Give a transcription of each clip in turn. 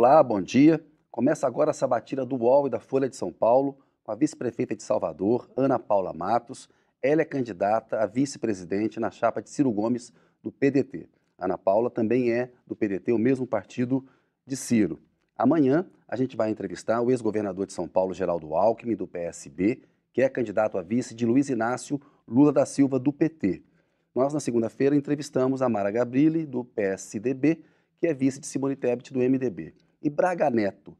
Olá, bom dia. Começa agora a sabatina do UOL e da Folha de São Paulo com a vice-prefeita de Salvador, Ana Paula Matos. Ela é candidata a vice-presidente na chapa de Ciro Gomes do PDT. Ana Paula também é do PDT, o mesmo partido de Ciro. Amanhã a gente vai entrevistar o ex-governador de São Paulo, Geraldo Alckmin, do PSB, que é candidato a vice de Luiz Inácio Lula da Silva, do PT. Nós, na segunda-feira, entrevistamos a Mara Gabrilli, do PSDB, que é vice de Simone Tebet, do MDB. E Braga Neto,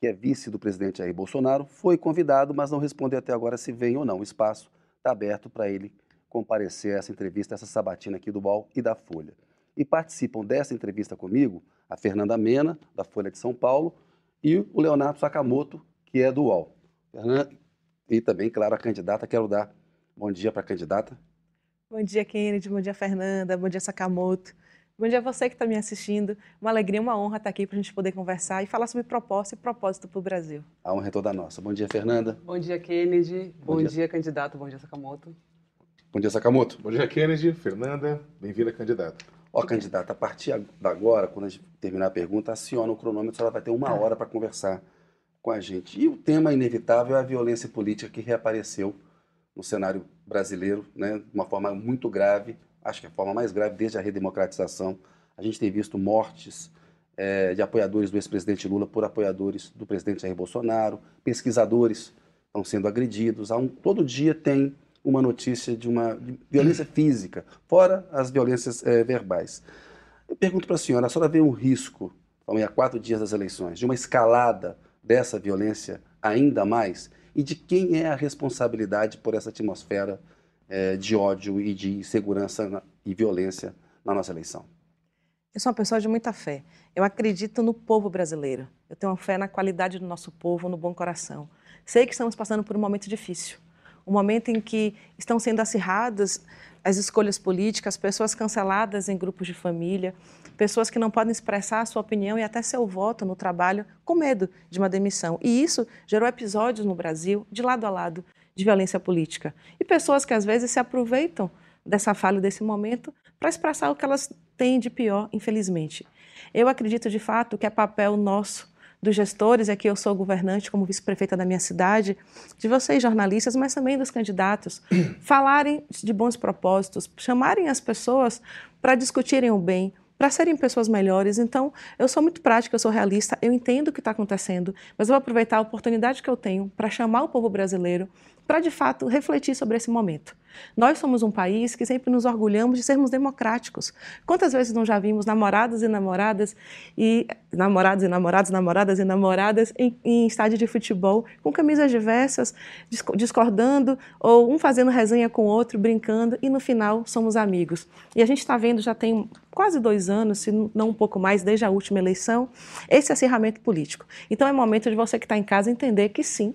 que é vice do presidente Jair Bolsonaro, foi convidado, mas não respondeu até agora se vem ou não. O espaço está aberto para ele comparecer a essa entrevista, essa sabatina aqui do BOL e da Folha. E participam dessa entrevista comigo a Fernanda Mena, da Folha de São Paulo, e o Leonardo Sakamoto, que é do UOL. E também, claro, a candidata, quero dar bom dia para a candidata. Bom dia, Kennedy, bom dia, Fernanda, bom dia, Sakamoto. Bom dia a você que está me assistindo. Uma alegria, uma honra estar aqui para a gente poder conversar e falar sobre propósito e propósito para o Brasil. A honra é toda nossa. Bom dia, Fernanda. Bom dia, Kennedy. Bom, bom dia. dia. candidato. Bom dia, Sakamoto. Bom dia, Sakamoto. Bom dia, Kennedy. Fernanda, bem-vinda, candidata. Ó, candidata, a partir de agora, quando a gente terminar a pergunta, aciona o cronômetro, ela vai ter uma hora para conversar com a gente. E o tema inevitável é a violência política que reapareceu no cenário brasileiro, né, de uma forma muito grave, acho que é a forma mais grave desde a redemocratização. A gente tem visto mortes é, de apoiadores do ex-presidente Lula por apoiadores do presidente Jair Bolsonaro, pesquisadores estão sendo agredidos. Um, todo dia tem uma notícia de uma de violência física, fora as violências é, verbais. Eu pergunto para a senhora, a senhora vê um risco, estamos há quatro dias das eleições, de uma escalada dessa violência ainda mais? E de quem é a responsabilidade por essa atmosfera é, de ódio e de insegurança e violência na nossa eleição? Eu sou uma pessoa de muita fé. Eu acredito no povo brasileiro. Eu tenho uma fé na qualidade do nosso povo, no bom coração. Sei que estamos passando por um momento difícil um momento em que estão sendo acirradas as escolhas políticas, pessoas canceladas em grupos de família, pessoas que não podem expressar a sua opinião e até seu voto no trabalho com medo de uma demissão. E isso gerou episódios no Brasil, de lado a lado, de violência política. E pessoas que às vezes se aproveitam dessa falha, desse momento, para expressar o que elas têm de pior, infelizmente. Eu acredito de fato que é papel nosso dos gestores, aqui eu sou governante como vice-prefeita da minha cidade, de vocês jornalistas, mas também dos candidatos, falarem de bons propósitos, chamarem as pessoas para discutirem o bem, para serem pessoas melhores. Então, eu sou muito prática, eu sou realista, eu entendo o que está acontecendo, mas eu vou aproveitar a oportunidade que eu tenho para chamar o povo brasileiro para, de fato, refletir sobre esse momento. Nós somos um país que sempre nos orgulhamos de sermos democráticos. Quantas vezes não já vimos namorados e namoradas e namorados e namorados, namoradas e namoradas em, em estádio de futebol com camisas diversas, discordando ou um fazendo resenha com o outro, brincando e no final somos amigos. E a gente está vendo já tem quase dois anos, se não um pouco mais, desde a última eleição, esse acirramento político. Então é momento de você que está em casa entender que sim,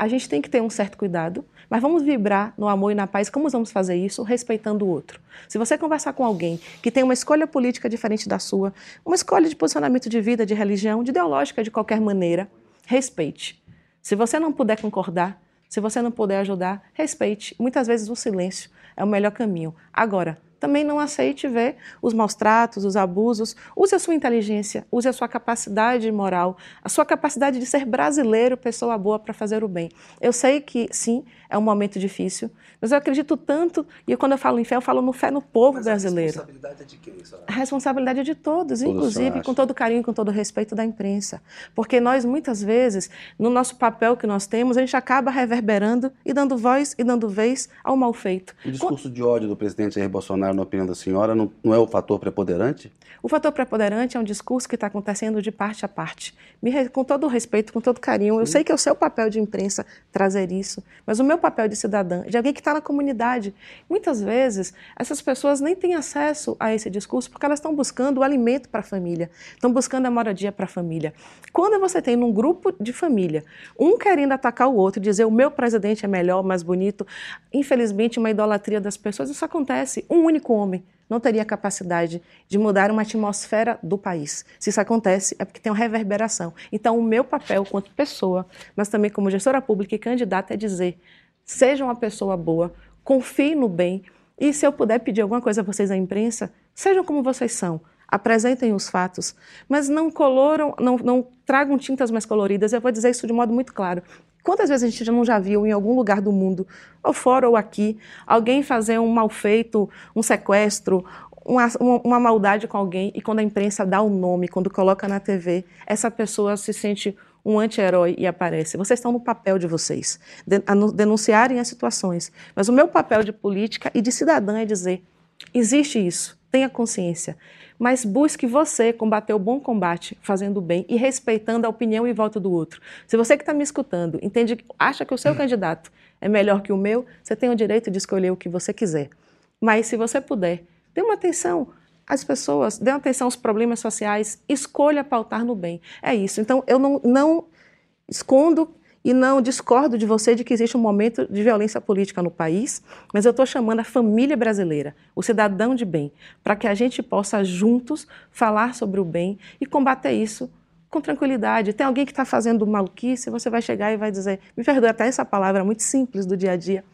a gente tem que ter um certo cuidado, mas vamos vibrar no amor e na paz. Como vamos fazer isso? Respeitando o outro. Se você conversar com alguém que tem uma escolha política diferente da sua, uma escolha de posicionamento de vida, de religião, de ideológica de qualquer maneira, respeite. Se você não puder concordar, se você não puder ajudar, respeite. Muitas vezes o silêncio é o melhor caminho. Agora, também não aceite ver os maus tratos, os abusos. Use a sua inteligência, use a sua capacidade moral, a sua capacidade de ser brasileiro, pessoa boa para fazer o bem. Eu sei que, sim, é um momento difícil, mas eu acredito tanto, e quando eu falo em fé, eu falo no fé no povo mas brasileiro. A responsabilidade é de quem, senhora? A responsabilidade é de todos, todos inclusive com todo carinho, com todo respeito da imprensa. Porque nós, muitas vezes, no nosso papel que nós temos, a gente acaba reverberando e dando voz e dando vez ao mal feito. O discurso de ódio do presidente Jair Bolsonaro, na opinião da senhora, não, não é o fator preponderante? O fator preponderante é um discurso que está acontecendo de parte a parte. Me, com todo o respeito, com todo carinho, Sim. eu sei que é o seu papel de imprensa trazer isso, mas o meu papel de cidadã, de alguém que está na comunidade. Muitas vezes, essas pessoas nem têm acesso a esse discurso porque elas estão buscando o alimento para a família, estão buscando a moradia para a família. Quando você tem num grupo de família, um querendo atacar o outro, dizer o meu presidente é melhor, mais bonito, infelizmente, uma idolatria das pessoas, isso acontece. Um único homem não teria capacidade de mudar uma atmosfera do país. Se isso acontece, é porque tem uma reverberação. Então, o meu papel, quanto pessoa, mas também como gestora pública e candidata, é dizer: seja uma pessoa boa, confie no bem, e se eu puder pedir alguma coisa a vocês da imprensa, sejam como vocês são. apresentem os fatos, mas não coloram, não, não tragam tintas mais coloridas. Eu vou dizer isso de modo muito claro. Quantas vezes a gente não já viu em algum lugar do mundo, ou fora ou aqui, alguém fazer um mal feito, um sequestro, uma, uma, maldade com alguém e quando a imprensa dá o nome, quando coloca na TV, essa pessoa se sente um anti-herói e aparece. Vocês estão no papel de vocês, de, denunciarem as situações. Mas o meu papel de política e de cidadã é dizer: existe isso, tenha consciência mas busque você combater o bom combate, fazendo o bem e respeitando a opinião e voto do outro. Se você que está me escutando entende, acha que o seu candidato é melhor que o meu, você tem o direito de escolher o que você quiser. Mas se você puder, dê uma atenção às pessoas, dê uma atenção aos problemas sociais, escolha pautar no bem. É isso. Então, eu não, não escondo e não discordo de você de que existe um momento de violência política no país, mas eu estou chamando a família brasileira, o cidadão de bem, para que a gente possa juntos falar sobre o bem e combater isso com tranquilidade. Tem alguém que está fazendo maluquice, você vai chegar e vai dizer, me perdoe até essa palavra muito simples do dia a dia.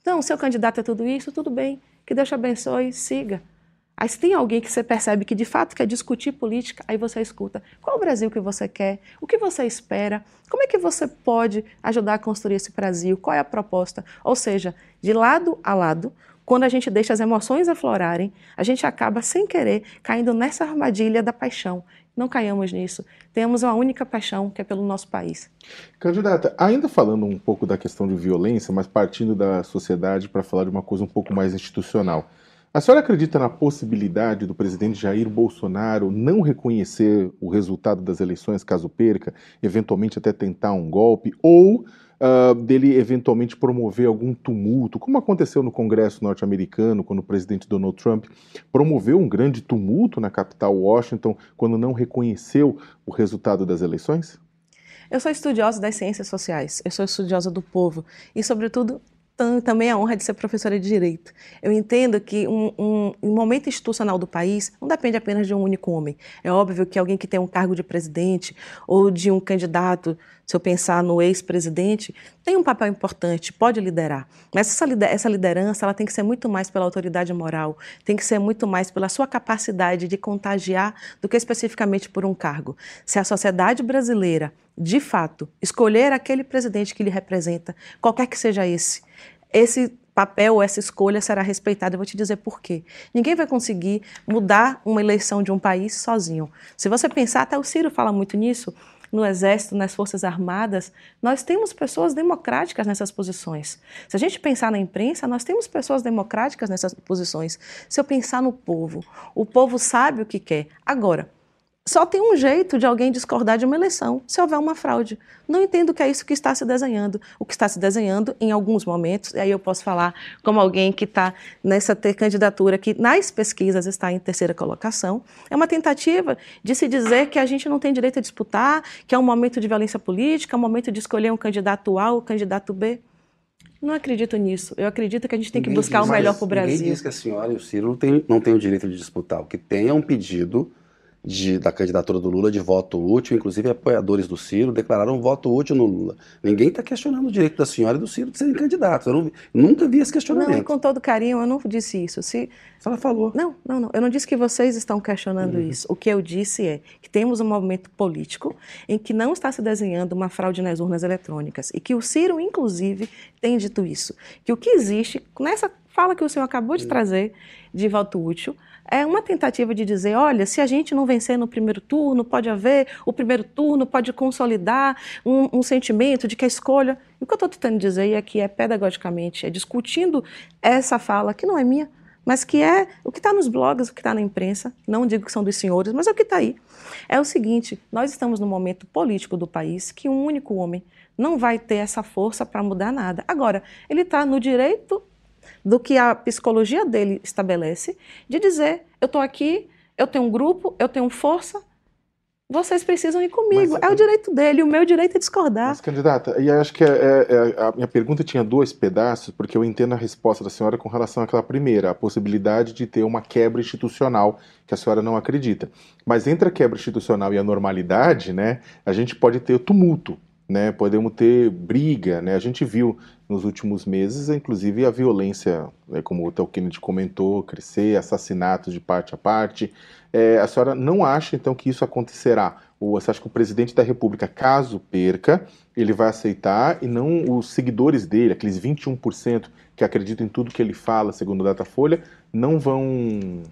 Então, seu candidato é tudo isso, tudo bem, que Deus te abençoe, siga. Aí se tem alguém que você percebe que de fato quer discutir política, aí você escuta. Qual o Brasil que você quer? O que você espera? Como é que você pode ajudar a construir esse Brasil? Qual é a proposta? Ou seja, de lado a lado, quando a gente deixa as emoções aflorarem, a gente acaba sem querer caindo nessa armadilha da paixão. Não caiamos nisso. Temos uma única paixão, que é pelo nosso país. Candidata, ainda falando um pouco da questão de violência, mas partindo da sociedade para falar de uma coisa um pouco mais institucional. A senhora acredita na possibilidade do presidente Jair Bolsonaro não reconhecer o resultado das eleições caso perca, eventualmente até tentar um golpe, ou uh, dele eventualmente promover algum tumulto, como aconteceu no Congresso norte-americano, quando o presidente Donald Trump promoveu um grande tumulto na capital Washington, quando não reconheceu o resultado das eleições? Eu sou estudiosa das ciências sociais, eu sou estudiosa do povo e, sobretudo, também a honra de ser professora de direito. Eu entendo que um, um, um, momento institucional do país não depende apenas de um único homem. É óbvio que alguém que tem um cargo de presidente ou de um candidato, se eu pensar no ex-presidente, tem um papel importante, pode liderar. Mas essa, essa liderança ela tem que ser muito mais pela autoridade moral, tem que ser muito mais pela sua capacidade de contagiar do que especificamente por um cargo. Se a sociedade brasileira, de fato, escolher aquele presidente que lhe representa, qualquer que seja esse, esse papel, essa escolha será respeitada. Eu vou te dizer por quê. Ninguém vai conseguir mudar uma eleição de um país sozinho. Se você pensar, até o Ciro fala muito nisso, no Exército, nas Forças Armadas, nós temos pessoas democráticas nessas posições. Se a gente pensar na imprensa, nós temos pessoas democráticas nessas posições. Se eu pensar no povo, o povo sabe o que quer. Agora, só tem um jeito de alguém discordar de uma eleição, se houver uma fraude. Não entendo que é isso que está se desenhando. O que está se desenhando, em alguns momentos, e aí eu posso falar como alguém que está nessa ter candidatura que nas pesquisas está em terceira colocação, é uma tentativa de se dizer que a gente não tem direito a disputar, que é um momento de violência política, é um momento de escolher um candidato A ou um candidato B. Não acredito nisso. Eu acredito que a gente tem ninguém que buscar diz, o melhor para o Brasil. Ninguém diz que a senhora e o Ciro não têm, não têm o direito de disputar. O que tem é um pedido de, da candidatura do Lula de voto útil, inclusive apoiadores do Ciro declararam voto útil no Lula. Ninguém está questionando o direito da senhora e do Ciro de serem candidatos. Eu não, nunca vi esse questionamento. Não, e com todo carinho, eu não disse isso. Se... Ela falou. Não, não, não. Eu não disse que vocês estão questionando uhum. isso. O que eu disse é que temos um movimento político em que não está se desenhando uma fraude nas urnas eletrônicas e que o Ciro, inclusive, tem dito isso. Que o que existe, nessa fala que o senhor acabou de uhum. trazer de voto útil, é uma tentativa de dizer, olha, se a gente não vencer no primeiro turno, pode haver o primeiro turno, pode consolidar um, um sentimento de que a escolha. E o que eu estou tentando dizer aqui é pedagogicamente, é discutindo essa fala, que não é minha, mas que é o que está nos blogs, o que está na imprensa, não digo que são dos senhores, mas é o que está aí. É o seguinte: nós estamos num momento político do país que um único homem não vai ter essa força para mudar nada. Agora, ele está no direito do que a psicologia dele estabelece, de dizer: eu estou aqui, eu tenho um grupo, eu tenho força, vocês precisam ir comigo. Mas, é o direito dele, o meu direito é discordar. Mas, candidata, e acho que é, é, é, a minha pergunta tinha dois pedaços, porque eu entendo a resposta da senhora com relação àquela primeira, a possibilidade de ter uma quebra institucional, que a senhora não acredita. Mas entre a quebra institucional e a normalidade, né, a gente pode ter tumulto. né? Podemos ter briga, né? A gente viu nos últimos meses, inclusive a violência, né, como o Theo Kennedy comentou, crescer, assassinatos de parte a parte. É, a senhora não acha então que isso acontecerá? Ou você acha que o presidente da República, caso perca, ele vai aceitar e não os seguidores dele, aqueles 21% que acreditam em tudo que ele fala, segundo o Datafolha, não vão.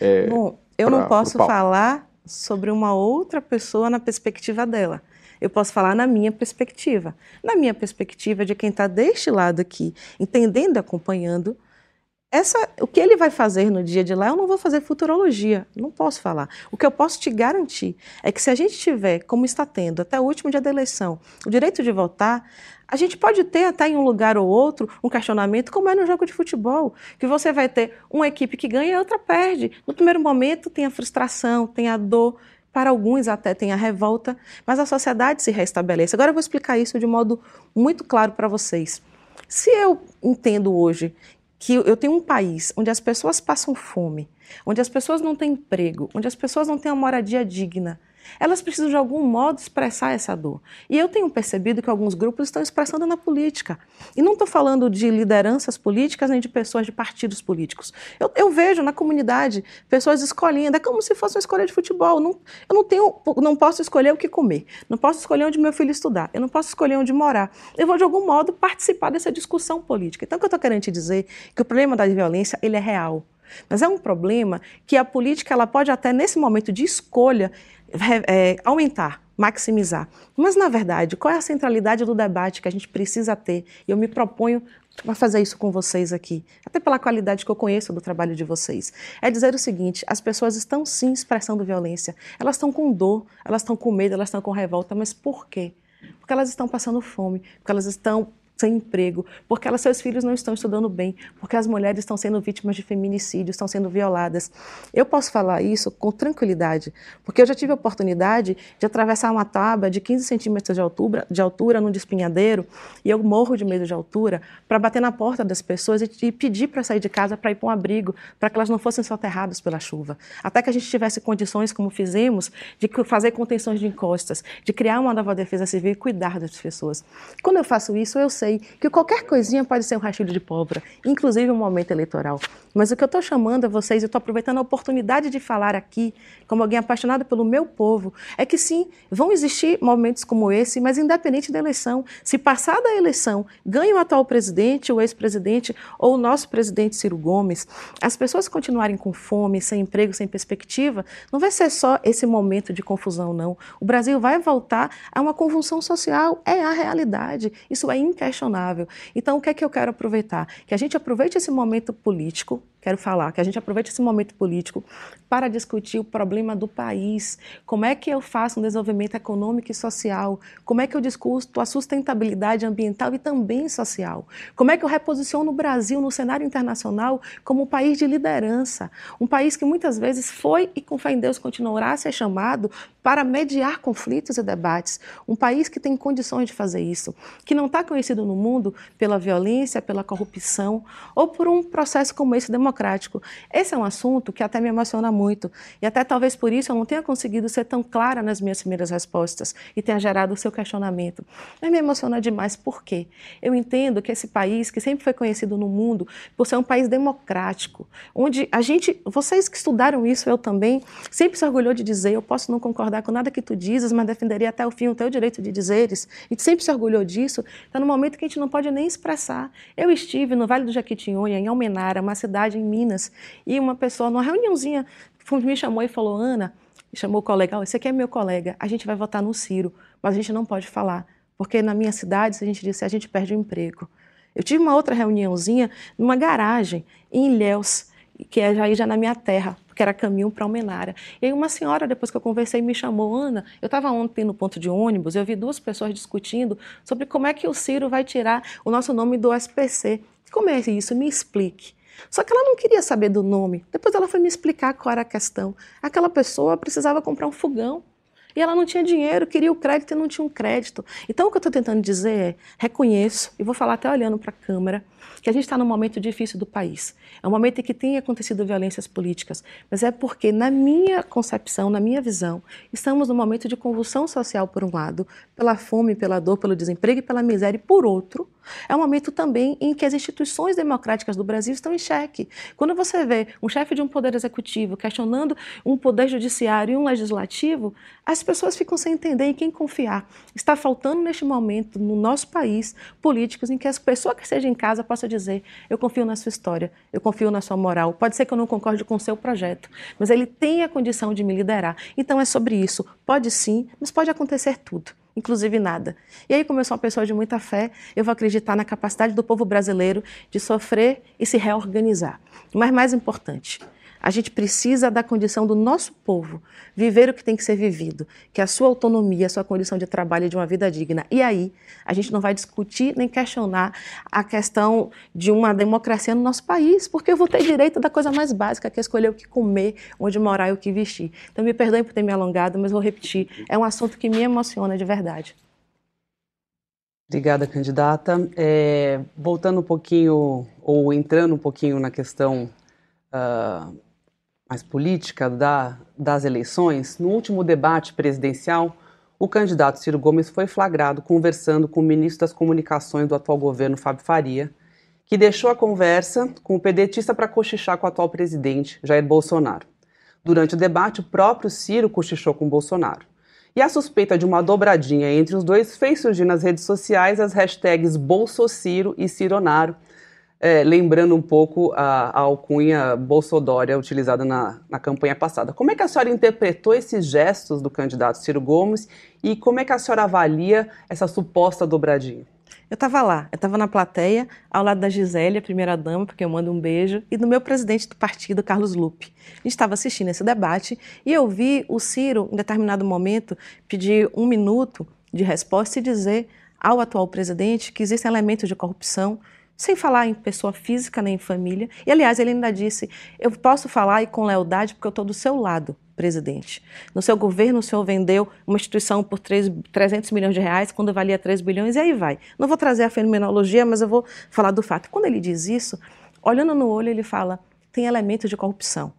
É, Bom, eu pra, não posso falar sobre uma outra pessoa na perspectiva dela. Eu posso falar na minha perspectiva. Na minha perspectiva de quem está deste lado aqui, entendendo e acompanhando, essa, o que ele vai fazer no dia de lá, eu não vou fazer futurologia, não posso falar. O que eu posso te garantir é que se a gente tiver, como está tendo até o último dia da eleição, o direito de votar, a gente pode ter até em um lugar ou outro um questionamento, como é no jogo de futebol, que você vai ter uma equipe que ganha e outra perde. No primeiro momento tem a frustração, tem a dor, para alguns até tem a revolta, mas a sociedade se restabelece. Agora eu vou explicar isso de modo muito claro para vocês. Se eu entendo hoje que eu tenho um país onde as pessoas passam fome, onde as pessoas não têm emprego, onde as pessoas não têm uma moradia digna, elas precisam de algum modo expressar essa dor. E eu tenho percebido que alguns grupos estão expressando na política. E não estou falando de lideranças políticas nem de pessoas de partidos políticos. Eu, eu, vejo na comunidade pessoas escolhendo, é como se fosse uma escolha de futebol. Não, eu não, tenho, não posso escolher o que comer, não posso escolher onde meu filho estudar, eu não posso escolher onde morar. Eu vou, de algum modo, participar dessa discussão política. Então, o que eu estou querendo te dizer é que o problema da violência ele é real. Mas é um problema que a política ela pode até nesse momento de escolha é, aumentar, maximizar. Mas, na verdade, qual é a centralidade do debate que a gente precisa ter? E eu me proponho a fazer isso com vocês aqui, até pela qualidade que eu conheço do trabalho de vocês. É dizer o seguinte: as pessoas estão sim expressando violência, elas estão com dor, elas estão com medo, elas estão com revolta, mas por quê? Porque elas estão passando fome, porque elas estão sem emprego, porque elas, seus filhos não estão estudando bem, porque as mulheres estão sendo vítimas de feminicídio, estão sendo violadas. Eu posso falar isso com tranquilidade, porque eu já tive a oportunidade de atravessar uma tábua de 15 centímetros de altura, de altura num despinhadeiro, e eu morro de medo de altura, para bater na porta das pessoas e, e pedir para sair de casa para ir para um abrigo, para que elas não fossem soterradas pela chuva. Até que a gente tivesse condições, como fizemos, de fazer contenções de encostas, de criar uma nova defesa civil e cuidar das pessoas. Quando eu faço isso, eu sei sei que qualquer coisinha pode ser um rastilho de pólvora, inclusive um momento eleitoral. Mas o que eu estou chamando a vocês, eu estou aproveitando a oportunidade de falar aqui, como alguém apaixonado pelo meu povo, é que sim, vão existir momentos como esse, mas independente da eleição, se passar da eleição, ganha o atual presidente, o ex-presidente ou o nosso presidente Ciro Gomes, as pessoas continuarem com fome, sem emprego, sem perspectiva, não vai ser só esse momento de confusão, não. O Brasil vai voltar a uma convulsão social, é a realidade. Isso é inquestionável Então, o que é que eu quero aproveitar? Que a gente aproveite esse momento político, quero falar, que a gente aproveite esse momento político para discutir o problema do país. Como é que eu faço um desenvolvimento econômico e social? Como é que eu discuto a sustentabilidade ambiental e também social? Como é que eu reposiciono o Brasil no cenário internacional como um país de liderança? Um país que muitas vezes foi e com fé em Deus continuará a ser chamado para mediar conflitos e debates. Um país que tem condições de fazer isso, que não está conhecido no mundo pela violência, pela corrupção ou por um processo como esse democrático. Esse é um assunto que até me emociona muito e até talvez por isso eu não tenha conseguido ser tão clara nas minhas primeiras respostas e tenha gerado o seu questionamento. Mas me emociona demais por quê? Eu entendo que esse país, que sempre foi conhecido no mundo por ser um país democrático, onde a gente, vocês que estudaram isso, eu também, sempre se orgulhou de dizer, eu posso não concordar com nada que tu dizes, mas defenderia até o fim o teu direito de dizeres, e sempre se orgulhou disso, está no momento que a gente não pode nem expressar. Eu estive no Vale do Jaquitinhonha, em Almenara, uma cidade em Minas, e uma pessoa, numa reuniãozinha, me chamou e falou, Ana, chamou o colega, oh, esse aqui é meu colega, a gente vai votar no Ciro, mas a gente não pode falar, porque na minha cidade, se a gente disser, a gente perde o emprego. Eu tive uma outra reuniãozinha numa garagem em Ilhéus, que é já, já na minha terra, que era caminho para Almenara. E aí uma senhora, depois que eu conversei, me chamou, Ana, eu estava ontem no ponto de ônibus, eu vi duas pessoas discutindo sobre como é que o Ciro vai tirar o nosso nome do SPC. Como é isso? Me explique. Só que ela não queria saber do nome. Depois ela foi me explicar qual era a questão. Aquela pessoa precisava comprar um fogão. E ela não tinha dinheiro, queria o crédito e não tinha um crédito. Então o que eu estou tentando dizer é: reconheço, e vou falar até olhando para a câmera, que a gente está num momento difícil do país. É um momento em que tem acontecido violências políticas, mas é porque, na minha concepção, na minha visão, estamos num momento de convulsão social, por um lado, pela fome, pela dor, pelo desemprego e pela miséria, e por outro, é um momento também em que as instituições democráticas do Brasil estão em xeque. Quando você vê um chefe de um poder executivo questionando um poder judiciário e um legislativo, as pessoas ficam sem entender em quem confiar. Está faltando neste momento no nosso país políticos em que a pessoa que esteja em casa possa dizer: eu confio na sua história, eu confio na sua moral. Pode ser que eu não concorde com o seu projeto, mas ele tem a condição de me liderar. Então é sobre isso. Pode sim, mas pode acontecer tudo inclusive nada. E aí, como eu sou uma pessoa de muita fé, eu vou acreditar na capacidade do povo brasileiro de sofrer e se reorganizar. Mas mais importante, a gente precisa da condição do nosso povo viver o que tem que ser vivido, que é a sua autonomia, a sua condição de trabalho e de uma vida digna. E aí, a gente não vai discutir nem questionar a questão de uma democracia no nosso país, porque eu vou ter direito da coisa mais básica, que é escolher o que comer, onde morar e o que vestir. Então, me perdoem por ter me alongado, mas vou repetir, é um assunto que me emociona de verdade. Obrigada, candidata. É, voltando um pouquinho, ou entrando um pouquinho na questão uh, mais política da, das eleições, no último debate presidencial, o candidato Ciro Gomes foi flagrado conversando com o ministro das Comunicações do atual governo, Fábio Faria, que deixou a conversa com o pedetista para cochichar com o atual presidente, Jair Bolsonaro. Durante o debate, o próprio Ciro cochichou com Bolsonaro. E a suspeita de uma dobradinha entre os dois fez surgir nas redes sociais as hashtags Bolsociro e Cironaro, é, lembrando um pouco a, a alcunha Bolsodória utilizada na, na campanha passada. Como é que a senhora interpretou esses gestos do candidato Ciro Gomes e como é que a senhora avalia essa suposta dobradinha? Eu estava lá, eu estava na plateia, ao lado da Gisele, a primeira-dama, porque eu mando um beijo, e do meu presidente do partido, Carlos Lupe. A gente estava assistindo esse debate e eu vi o Ciro, em determinado momento, pedir um minuto de resposta e dizer ao atual presidente que existem elementos de corrupção, sem falar em pessoa física nem em família. E, aliás, ele ainda disse: Eu posso falar e com lealdade porque eu estou do seu lado, presidente. No seu governo, o senhor vendeu uma instituição por 3, 300 milhões de reais, quando valia 3 bilhões, e aí vai. Não vou trazer a fenomenologia, mas eu vou falar do fato. Quando ele diz isso, olhando no olho, ele fala: tem elementos de corrupção.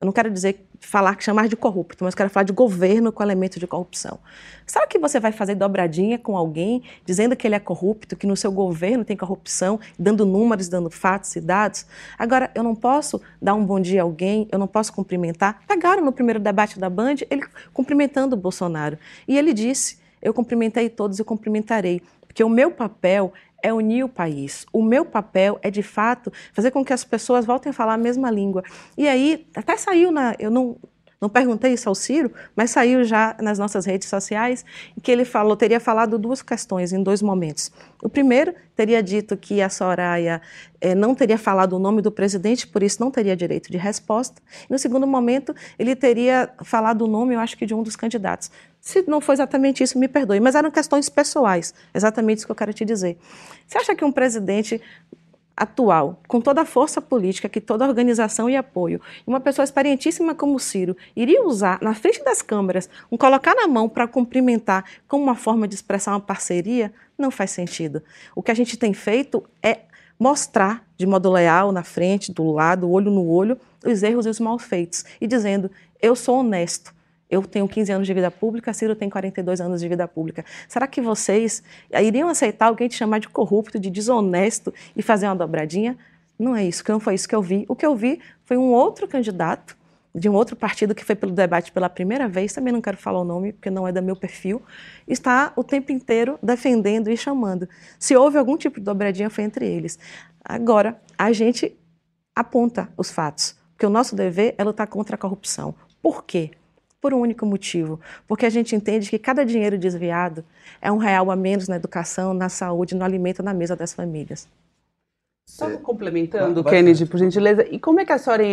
Eu não quero dizer falar chamar de corrupto, mas quero falar de governo com elementos de corrupção. Será que você vai fazer dobradinha com alguém dizendo que ele é corrupto, que no seu governo tem corrupção, dando números, dando fatos e dados? Agora, eu não posso dar um bom dia a alguém, eu não posso cumprimentar. Pegaram no primeiro debate da Band ele cumprimentando o Bolsonaro. E ele disse: Eu cumprimentei todos e cumprimentarei. Porque o meu papel é unir o país. O meu papel é, de fato, fazer com que as pessoas voltem a falar a mesma língua. E aí, até saiu na. Eu não, não perguntei isso ao Ciro, mas saiu já nas nossas redes sociais, que ele falou, teria falado duas questões em dois momentos. O primeiro, teria dito que a Soraya eh, não teria falado o nome do presidente, por isso não teria direito de resposta. E no segundo momento, ele teria falado o nome, eu acho que de um dos candidatos. Se não foi exatamente isso, me perdoe, mas eram questões pessoais, exatamente isso que eu quero te dizer. Você acha que um presidente atual, com toda a força política que toda organização e apoio, uma pessoa experientíssima como o Ciro, iria usar na frente das câmeras, um colocar na mão para cumprimentar como uma forma de expressar uma parceria, não faz sentido. O que a gente tem feito é mostrar de modo leal na frente, do lado, olho no olho, os erros e os mal feitos e dizendo: eu sou honesto, eu tenho 15 anos de vida pública, Ciro tem 42 anos de vida pública. Será que vocês iriam aceitar alguém te chamar de corrupto, de desonesto e fazer uma dobradinha? Não é isso, não foi isso que eu vi. O que eu vi foi um outro candidato de um outro partido que foi pelo debate pela primeira vez, também não quero falar o nome porque não é do meu perfil, está o tempo inteiro defendendo e chamando. Se houve algum tipo de dobradinha, foi entre eles. Agora, a gente aponta os fatos, porque o nosso dever é lutar contra a corrupção. Por quê? Por um único motivo, porque a gente entende que cada dinheiro desviado é um real a menos na educação, na saúde, no alimento na mesa das famílias. Só complementando, vai, Kennedy, por gentileza, e como é que a senhora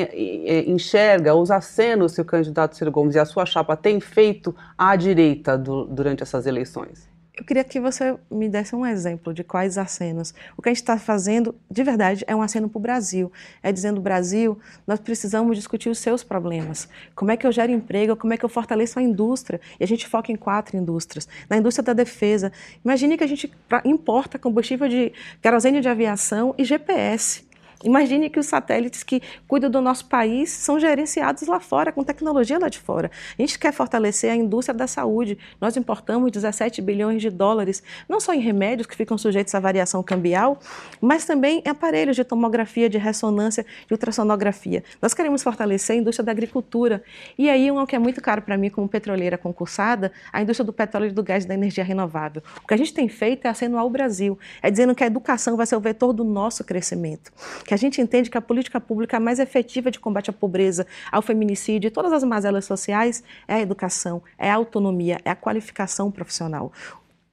enxerga os acenos que o candidato Ciro Gomes e a sua chapa têm feito à direita do, durante essas eleições? Eu queria que você me desse um exemplo de quais acenos. O que a gente está fazendo, de verdade, é um aceno para o Brasil. É dizendo, Brasil, nós precisamos discutir os seus problemas. Como é que eu gero emprego, como é que eu fortaleço a indústria. E a gente foca em quatro indústrias. Na indústria da defesa. Imagine que a gente importa combustível de querosene de aviação e GPS. Imagine que os satélites que cuidam do nosso país são gerenciados lá fora, com tecnologia lá de fora. A gente quer fortalecer a indústria da saúde. Nós importamos 17 bilhões de dólares, não só em remédios que ficam sujeitos à variação cambial, mas também em aparelhos de tomografia, de ressonância, de ultrassonografia. Nós queremos fortalecer a indústria da agricultura. E aí, um que é muito caro para mim, como petroleira concursada, a indústria do petróleo e do gás e da energia renovável. O que a gente tem feito é acentuar o Brasil, é dizendo que a educação vai ser o vetor do nosso crescimento que a gente entende que a política pública mais efetiva de combate à pobreza, ao feminicídio e todas as mazelas sociais é a educação, é a autonomia, é a qualificação profissional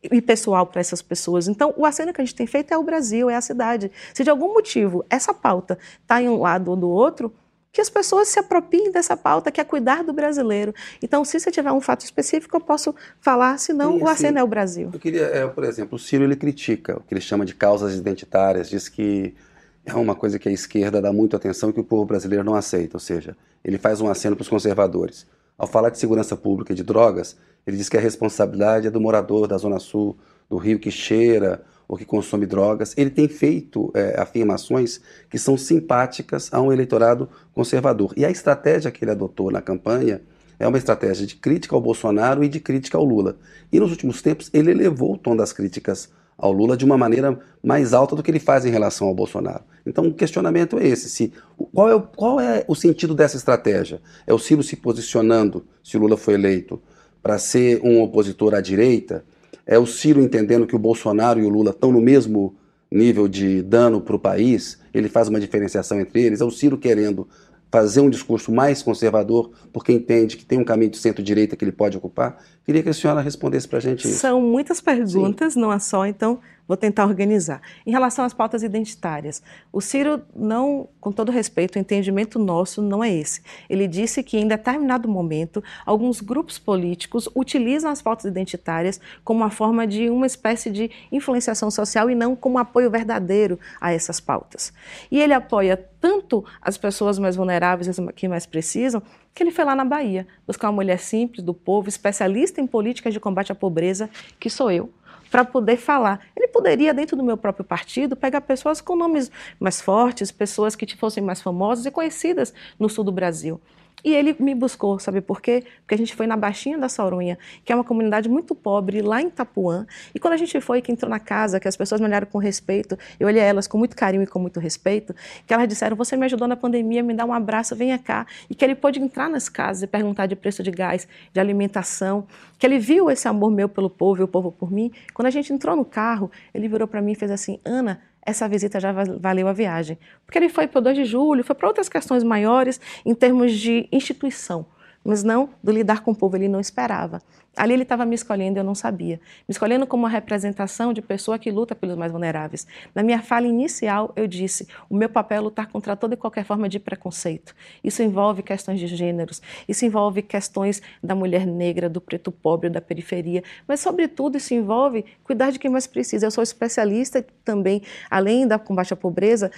e pessoal para essas pessoas. Então, o aceno que a gente tem feito é o Brasil, é a cidade. Se de algum motivo essa pauta está em um lado ou do outro, que as pessoas se apropriem dessa pauta, que é cuidar do brasileiro. Então, se você tiver um fato específico, eu posso falar, senão o aceno é o Brasil. Eu queria, é, por exemplo, o Ciro ele critica o que ele chama de causas identitárias, diz que é uma coisa que a esquerda dá muito atenção e que o povo brasileiro não aceita, ou seja, ele faz um aceno para os conservadores. Ao falar de segurança pública e de drogas, ele diz que a responsabilidade é do morador da Zona Sul, do Rio que cheira ou que consome drogas. Ele tem feito é, afirmações que são simpáticas a um eleitorado conservador. E a estratégia que ele adotou na campanha é uma estratégia de crítica ao Bolsonaro e de crítica ao Lula. E nos últimos tempos ele elevou o tom das críticas ao Lula de uma maneira mais alta do que ele faz em relação ao Bolsonaro. Então o questionamento é esse: se, qual, é o, qual é o sentido dessa estratégia? É o Ciro se posicionando, se o Lula foi eleito, para ser um opositor à direita? É o Ciro entendendo que o Bolsonaro e o Lula estão no mesmo nível de dano para o país? Ele faz uma diferenciação entre eles? É o Ciro querendo fazer um discurso mais conservador, porque entende que tem um caminho de centro-direita que ele pode ocupar? Queria que a senhora respondesse para a gente isso. São muitas perguntas, Sim. não é só, então Vou tentar organizar. Em relação às pautas identitárias, o Ciro não, com todo respeito, o entendimento nosso não é esse. Ele disse que em determinado momento alguns grupos políticos utilizam as pautas identitárias como uma forma de uma espécie de influenciação social e não como apoio verdadeiro a essas pautas. E ele apoia tanto as pessoas mais vulneráveis, as que mais precisam, que ele foi lá na Bahia buscar uma mulher simples do povo, especialista em políticas de combate à pobreza, que sou eu para poder falar. Ele poderia, dentro do meu próprio partido, pegar pessoas com nomes mais fortes, pessoas que fossem mais famosas e conhecidas no sul do Brasil. E ele me buscou, sabe por quê? Porque a gente foi na Baixinha da Sorunha, que é uma comunidade muito pobre, lá em Itapuã. E quando a gente foi, que entrou na casa, que as pessoas me olharam com respeito, eu olhei elas com muito carinho e com muito respeito, que elas disseram: Você me ajudou na pandemia, me dá um abraço, venha cá. E que ele pôde entrar nas casas e perguntar de preço de gás, de alimentação. Que ele viu esse amor meu pelo povo e o povo por mim. Quando a gente entrou no carro, ele virou para mim e fez assim: Ana, essa visita já valeu a viagem. Porque ele foi para o 2 de julho, foi para outras questões maiores em termos de instituição, mas não do lidar com o povo, ele não esperava. Ali ele estava me escolhendo eu não sabia. Me escolhendo como uma representação de pessoa que luta pelos mais vulneráveis. Na minha fala inicial, eu disse: o meu papel é lutar contra toda e qualquer forma de preconceito. Isso envolve questões de gêneros, isso envolve questões da mulher negra, do preto pobre, da periferia, mas, sobretudo, isso envolve cuidar de quem mais precisa. Eu sou especialista também, além da combate à pobreza,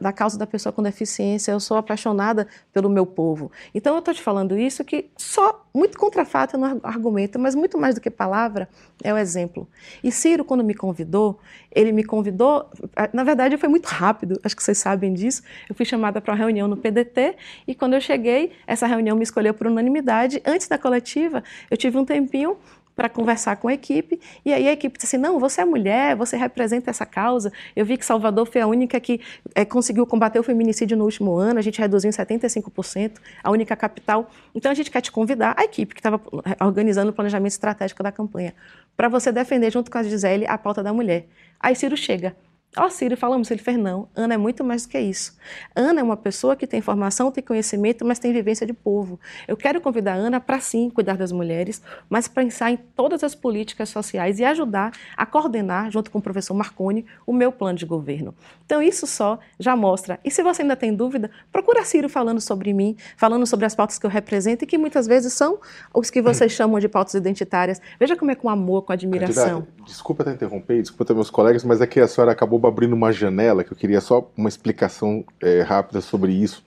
da causa da pessoa com deficiência. Eu sou apaixonada pelo meu povo. Então, eu estou te falando isso que só muito contrafato no argumento mas muito mais do que palavra, é o exemplo. E Ciro, quando me convidou, ele me convidou, na verdade foi muito rápido, acho que vocês sabem disso. Eu fui chamada para uma reunião no PDT e quando eu cheguei, essa reunião me escolheu por unanimidade. Antes da coletiva, eu tive um tempinho para conversar com a equipe. E aí a equipe disse assim: não, você é mulher, você representa essa causa. Eu vi que Salvador foi a única que é, conseguiu combater o feminicídio no último ano, a gente reduziu em 75%, a única capital. Então a gente quer te convidar, a equipe que estava organizando o planejamento estratégico da campanha, para você defender, junto com a Gisele, a pauta da mulher. Aí Ciro chega Ó, oh, Ciro, falamos. Ele fez, não. Ana é muito mais do que isso. Ana é uma pessoa que tem formação, tem conhecimento, mas tem vivência de povo. Eu quero convidar a Ana para, sim, cuidar das mulheres, mas pensar em todas as políticas sociais e ajudar a coordenar, junto com o professor Marconi, o meu plano de governo. Então, isso só já mostra. E se você ainda tem dúvida, procura Ciro falando sobre mim, falando sobre as pautas que eu represento e que muitas vezes são os que vocês chamam de pautas identitárias. Veja como é com amor, com admiração. Candidata, desculpa até interromper, desculpa até meus colegas, mas é que a senhora acabou abrindo uma janela que eu queria só uma explicação é, rápida sobre isso.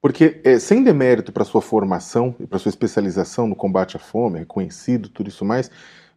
Porque, é, sem demérito para sua formação e para sua especialização no combate à fome, reconhecido, tudo isso mais,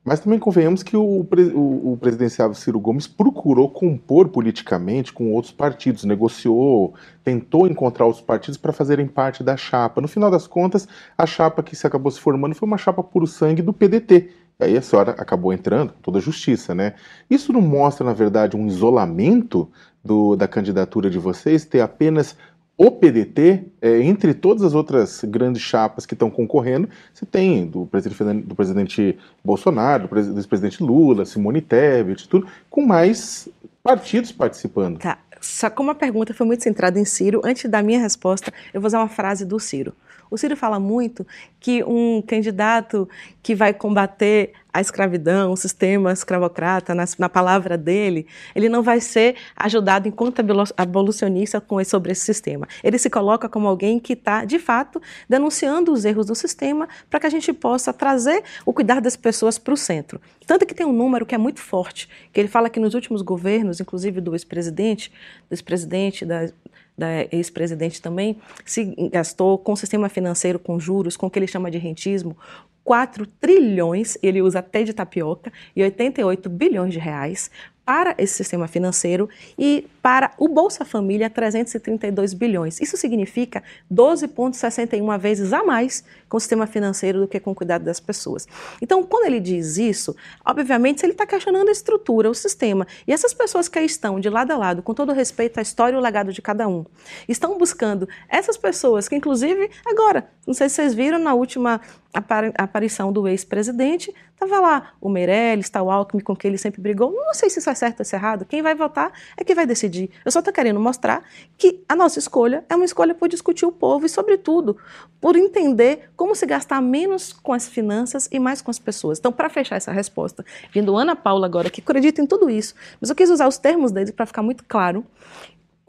mas também convenhamos que o, o, o presidenciável Ciro Gomes procurou compor politicamente com outros partidos, negociou, tentou encontrar outros partidos para fazerem parte da chapa. No final das contas, a chapa que se acabou se formando foi uma chapa puro sangue do PDT, aí a senhora acabou entrando toda a justiça, né? Isso não mostra, na verdade, um isolamento do, da candidatura de vocês, ter apenas o PDT, é, entre todas as outras grandes chapas que estão concorrendo, você tem do presidente, do presidente Bolsonaro, do ex-presidente Lula, Simone Tebet, tudo, com mais partidos participando. Tá. Só como a pergunta foi muito centrada em Ciro, antes da minha resposta, eu vou usar uma frase do Ciro. O Ciro fala muito que um candidato que vai combater a escravidão, o sistema escravocrata, na, na, palavra dele, ele não vai ser ajudado enquanto abolicionista com, sobre esse sistema. Ele se coloca como alguém que está, de fato, denunciando os erros do sistema para que a gente possa trazer o cuidar das pessoas para o centro. Tanto que tem um número que é muito forte, que ele fala que nos últimos governos, inclusive do ex-presidente, do ex-presidente, da, da ex-presidente também, se gastou com o sistema financeiro, com juros, com o que ele chama de rentismo, 4 trilhões, ele usa até de tapioca, e 88 bilhões de reais para esse sistema financeiro e para o Bolsa Família 332 bilhões. Isso significa 12,61 vezes a mais com o sistema financeiro do que com o cuidado das pessoas. Então, quando ele diz isso, obviamente ele está questionando a estrutura, o sistema. E essas pessoas que aí estão de lado a lado, com todo respeito à história e o legado de cada um, estão buscando essas pessoas que, inclusive, agora, não sei se vocês viram na última aparição do ex-presidente, estava lá o Meirelles, está o Alckmin com quem ele sempre brigou. Não sei se isso é certo ou se é errado. Quem vai votar é quem vai decidir. Eu só estou querendo mostrar que a nossa escolha é uma escolha por discutir o povo e, sobretudo, por entender como se gastar menos com as finanças e mais com as pessoas. Então, para fechar essa resposta, vindo Ana Paula agora, que acredita em tudo isso, mas eu quis usar os termos dele para ficar muito claro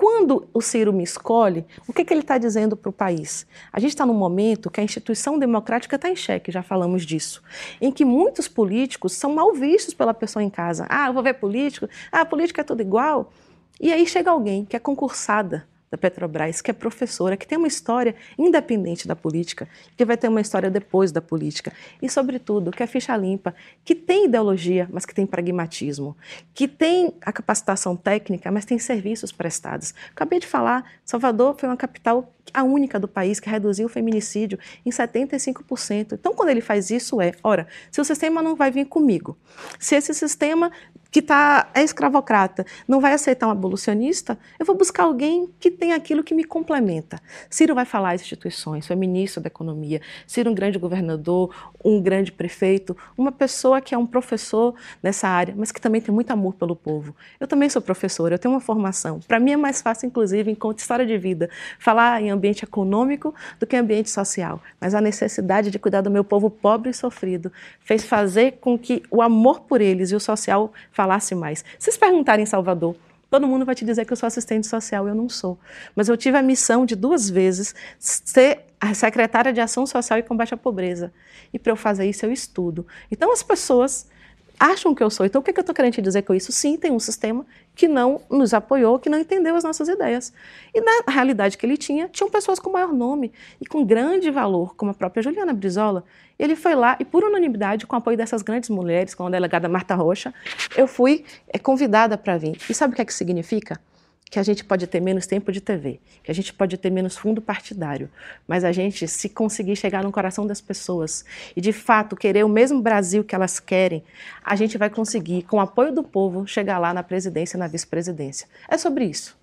quando o Ciro me escolhe, o que, que ele está dizendo para o país? A gente está num momento que a instituição democrática está em xeque, já falamos disso, em que muitos políticos são mal vistos pela pessoa em casa. Ah, eu vou ver político, ah, política é tudo igual. E aí chega alguém que é concursada, da Petrobras, que é professora, que tem uma história independente da política, que vai ter uma história depois da política. E, sobretudo, que é ficha limpa, que tem ideologia, mas que tem pragmatismo, que tem a capacitação técnica, mas tem serviços prestados. Acabei de falar, Salvador foi uma capital a única do país que reduziu o feminicídio em 75%. Então, quando ele faz isso, é: ora, se o sistema não vai vir comigo, se esse sistema que tá, é escravocrata não vai aceitar um abolicionista, eu vou buscar alguém que tem aquilo que me complementa. Ciro vai falar as instituições, foi ministro da Economia, Ciro um grande governador, um grande prefeito, uma pessoa que é um professor nessa área, mas que também tem muito amor pelo povo. Eu também sou professora, eu tenho uma formação. Para mim é mais fácil, inclusive, enquanto história de vida, falar em ambiente econômico do que ambiente social. Mas a necessidade de cuidar do meu povo pobre e sofrido fez fazer com que o amor por eles e o social falasse mais. Se vocês perguntarem em Salvador, todo mundo vai te dizer que eu sou assistente social, eu não sou. Mas eu tive a missão de duas vezes ser a secretária de Ação Social e Combate à Pobreza. E para eu fazer isso, eu estudo. Então as pessoas acham que eu sou. Então, o que, que eu estou querendo te dizer com isso? Sim, tem um sistema que não nos apoiou, que não entendeu as nossas ideias. E na realidade que ele tinha, tinham pessoas com maior nome e com grande valor, como a própria Juliana Brizola. Ele foi lá e, por unanimidade, com o apoio dessas grandes mulheres, com a delegada Marta Rocha, eu fui é, convidada para vir. E sabe o que é que significa? Que a gente pode ter menos tempo de TV, que a gente pode ter menos fundo partidário, mas a gente, se conseguir chegar no coração das pessoas e de fato querer o mesmo Brasil que elas querem, a gente vai conseguir, com o apoio do povo, chegar lá na presidência, na vice-presidência. É sobre isso.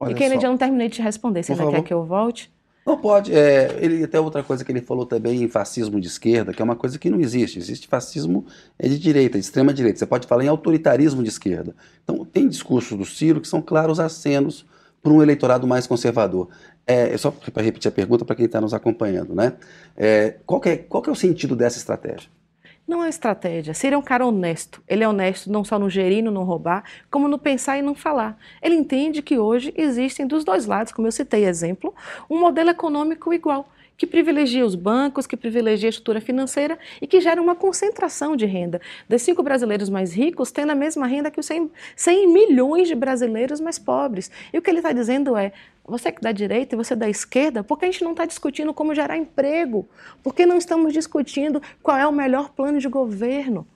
Olha e Kennedy, só. eu não terminei de te responder. Você ainda quer que eu volte? Não pode. É, ele até outra coisa que ele falou também em fascismo de esquerda, que é uma coisa que não existe. Existe fascismo é de direita, de extrema direita. Você pode falar em autoritarismo de esquerda. Então tem discursos do Ciro que são claros acenos para um eleitorado mais conservador. É, só para repetir a pergunta para quem está nos acompanhando, né? É, qual, é, qual é o sentido dessa estratégia? Não é estratégia. Ciro é um cara honesto. Ele é honesto não só no gerir, no não roubar, como no pensar e não falar. Ele entende que hoje existem dos dois lados, como eu citei exemplo, um modelo econômico igual que privilegia os bancos, que privilegia a estrutura financeira e que gera uma concentração de renda. Dos cinco brasileiros mais ricos tendo a mesma renda que os 100, 100 milhões de brasileiros mais pobres. E o que ele está dizendo é: você que da direita e você da esquerda, porque a gente não está discutindo como gerar emprego? Porque não estamos discutindo qual é o melhor plano de governo?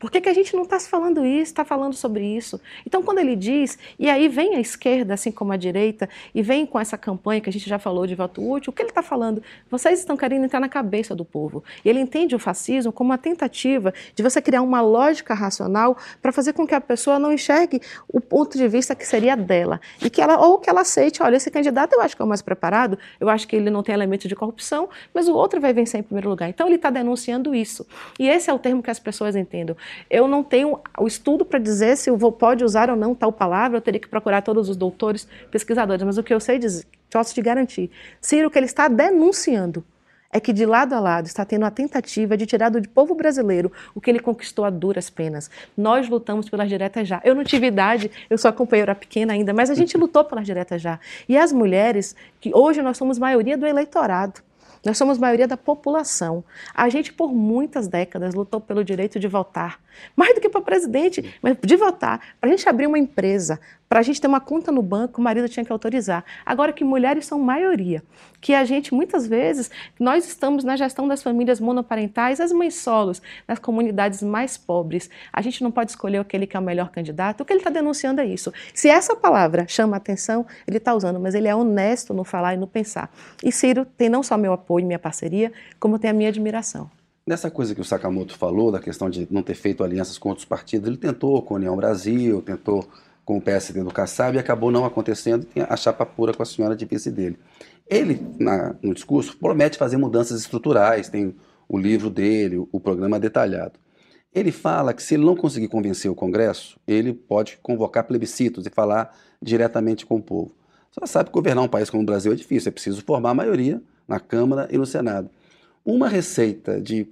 Por que, que a gente não está falando isso, está falando sobre isso? Então, quando ele diz, e aí vem a esquerda, assim como a direita, e vem com essa campanha que a gente já falou de voto útil, o que ele está falando? Vocês estão querendo entrar na cabeça do povo. E ele entende o fascismo como uma tentativa de você criar uma lógica racional para fazer com que a pessoa não enxergue o ponto de vista que seria dela. E que ela, ou que ela aceite, olha, esse candidato eu acho que é o mais preparado, eu acho que ele não tem elementos de corrupção, mas o outro vai vencer em primeiro lugar. Então, ele está denunciando isso. E esse é o termo que as pessoas entendem. Eu não tenho o estudo para dizer se vou, pode usar ou não tal palavra, eu teria que procurar todos os doutores, pesquisadores, mas o que eu sei dizer, posso te garantir, Ciro, que ele está denunciando é que de lado a lado está tendo a tentativa de tirar do povo brasileiro o que ele conquistou a duras penas. Nós lutamos pelas diretas já. Eu não tive idade, eu sou a companheira pequena ainda, mas a gente lutou pelas diretas já. E as mulheres, que hoje nós somos maioria do eleitorado, nós somos maioria da população. A gente, por muitas décadas, lutou pelo direito de votar. Mais do que para presidente, mas de votar. Para a gente abrir uma empresa, para a gente ter uma conta no banco, o marido tinha que autorizar. Agora que mulheres são maioria, que a gente, muitas vezes, nós estamos na gestão das famílias monoparentais, as mães solos, nas comunidades mais pobres. A gente não pode escolher aquele que é o melhor candidato. O que ele está denunciando é isso. Se essa palavra chama atenção, ele está usando, mas ele é honesto no falar e no pensar. E Ciro tem não só meu apoio, minha parceria, como tem a minha admiração. Nessa coisa que o Sakamoto falou, da questão de não ter feito alianças com outros partidos, ele tentou com a União Brasil, tentou com o PSD do Kassab e acabou não acontecendo, tem a chapa pura com a senhora de vice dele. Ele, na, no discurso, promete fazer mudanças estruturais, tem o livro dele, o programa detalhado. Ele fala que se ele não conseguir convencer o Congresso, ele pode convocar plebiscitos e falar diretamente com o povo. Você sabe que governar um país como o Brasil é difícil, é preciso formar a maioria na Câmara e no Senado. Uma receita de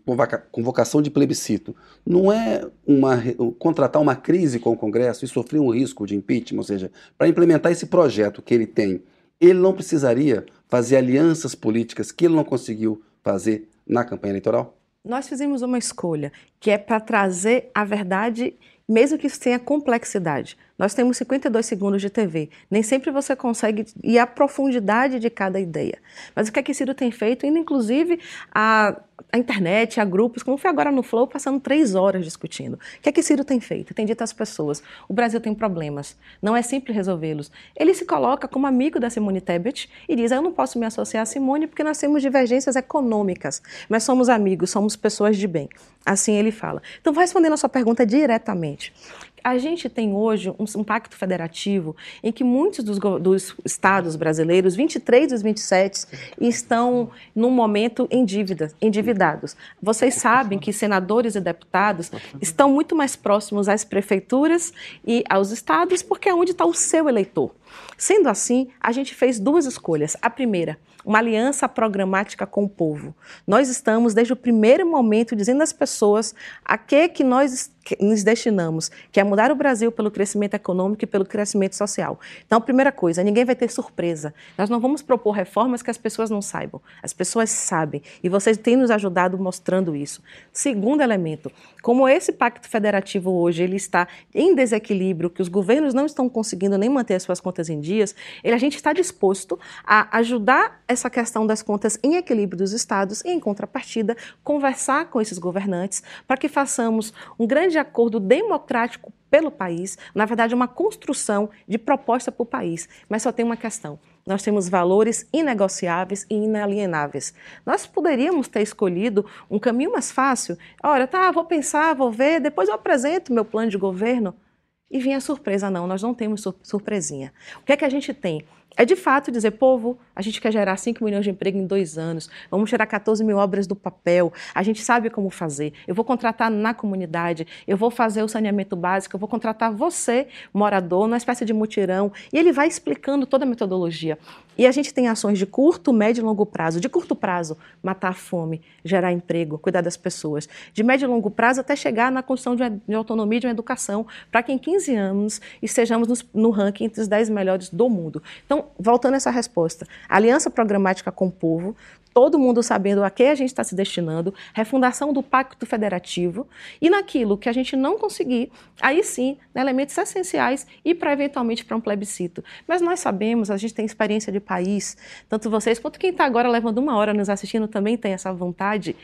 convocação de plebiscito não é uma, contratar uma crise com o Congresso e sofrer um risco de impeachment, ou seja, para implementar esse projeto que ele tem, ele não precisaria fazer alianças políticas que ele não conseguiu fazer na campanha eleitoral? Nós fizemos uma escolha que é para trazer a verdade, mesmo que isso tenha complexidade. Nós temos 52 segundos de TV. Nem sempre você consegue ir à profundidade de cada ideia. Mas o que que Ciro tem feito, inclusive a, a internet, a grupos, como foi agora no Flow, passando três horas discutindo. O que é que Ciro tem feito? Tem dito às pessoas: o Brasil tem problemas, não é simples resolvê-los. Ele se coloca como amigo da Simone Tebet e diz: eu não posso me associar a Simone porque nós temos divergências econômicas, mas somos amigos, somos pessoas de bem. Assim ele fala. Então, vou respondendo a sua pergunta diretamente. A gente tem hoje um, um pacto federativo em que muitos dos, dos, estados brasileiros, 23 dos 27, estão num momento em dívida, endividados. Vocês sabem que senadores e deputados estão muito mais próximos às prefeituras e aos estados porque é onde está o seu eleitor. Sendo assim, a gente fez duas escolhas. A primeira, uma aliança programática com o povo. Nós estamos, desde o primeiro momento, dizendo às pessoas a que, que nós nos destinamos, que é mudar o Brasil pelo crescimento econômico e pelo crescimento social. Então, primeira coisa, ninguém vai ter surpresa. Nós não vamos propor reformas que as pessoas não saibam. As pessoas sabem e vocês têm nos ajudado mostrando isso. Segundo elemento, como esse pacto federativo hoje ele está em desequilíbrio, que os governos não estão conseguindo nem manter as suas contas em dias, ele, a gente está disposto a ajudar essa questão das contas em equilíbrio dos estados e, em contrapartida, conversar com esses governantes para que façamos um grande acordo democrático pelo país, na verdade, uma construção de proposta para o país. Mas só tem uma questão: nós temos valores inegociáveis e inalienáveis. Nós poderíamos ter escolhido um caminho mais fácil. Olha, tá, vou pensar, vou ver, depois eu apresento meu plano de governo. E vinha surpresa, não, nós não temos surpresinha. O que é que a gente tem? É de fato dizer, povo, a gente quer gerar 5 milhões de emprego em dois anos, vamos tirar 14 mil obras do papel, a gente sabe como fazer, eu vou contratar na comunidade, eu vou fazer o saneamento básico, eu vou contratar você, morador, numa espécie de mutirão, e ele vai explicando toda a metodologia. E a gente tem ações de curto, médio e longo prazo. De curto prazo, matar a fome, gerar emprego, cuidar das pessoas. De médio e longo prazo, até chegar na construção de, uma, de autonomia de uma educação, para que em 15 anos estejamos nos, no ranking entre os 10 melhores do mundo. Então, voltando a essa resposta, aliança programática com o povo, todo mundo sabendo a que a gente está se destinando, refundação do Pacto Federativo e naquilo que a gente não conseguir, aí sim, elementos essenciais e para eventualmente para um plebiscito. Mas nós sabemos, a gente tem experiência de país, tanto vocês quanto quem está agora levando uma hora nos assistindo também tem essa vontade,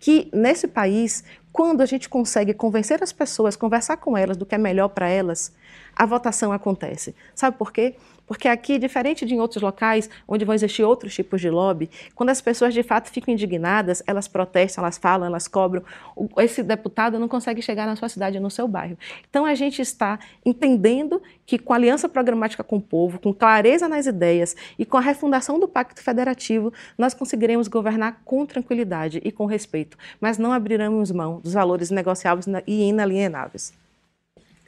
que nesse país, quando a gente consegue convencer as pessoas, conversar com elas do que é melhor para elas, a votação acontece. Sabe por quê? Porque aqui, diferente de em outros locais, onde vão existir outros tipos de lobby, quando as pessoas de fato ficam indignadas, elas protestam, elas falam, elas cobram. Esse deputado não consegue chegar na sua cidade, no seu bairro. Então a gente está entendendo que com aliança programática com o povo, com clareza nas ideias e com a refundação do Pacto Federativo, nós conseguiremos governar com tranquilidade e com respeito, mas não abriremos mão dos valores negociáveis e inalienáveis.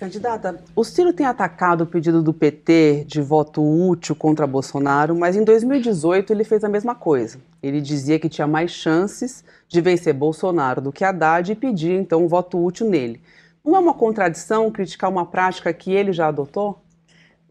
Candidata, o Ciro tem atacado o pedido do PT de voto útil contra Bolsonaro, mas em 2018 ele fez a mesma coisa. Ele dizia que tinha mais chances de vencer Bolsonaro do que Haddad e pedia então um voto útil nele. Não é uma contradição criticar uma prática que ele já adotou?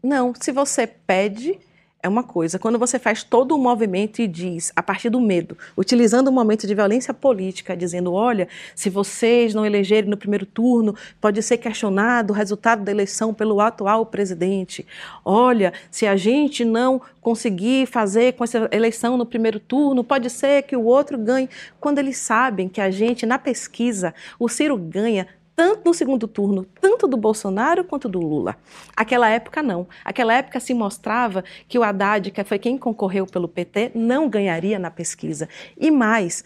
Não, se você pede, é uma coisa. Quando você faz todo o movimento e diz, a partir do medo, utilizando um momento de violência política, dizendo: olha, se vocês não elegerem no primeiro turno, pode ser questionado o resultado da eleição pelo atual presidente. Olha, se a gente não conseguir fazer com essa eleição no primeiro turno, pode ser que o outro ganhe. Quando eles sabem que a gente, na pesquisa, o Ciro ganha tanto no segundo turno, tanto do Bolsonaro quanto do Lula. Aquela época não. Aquela época se mostrava que o Haddad, que foi quem concorreu pelo PT, não ganharia na pesquisa. E mais,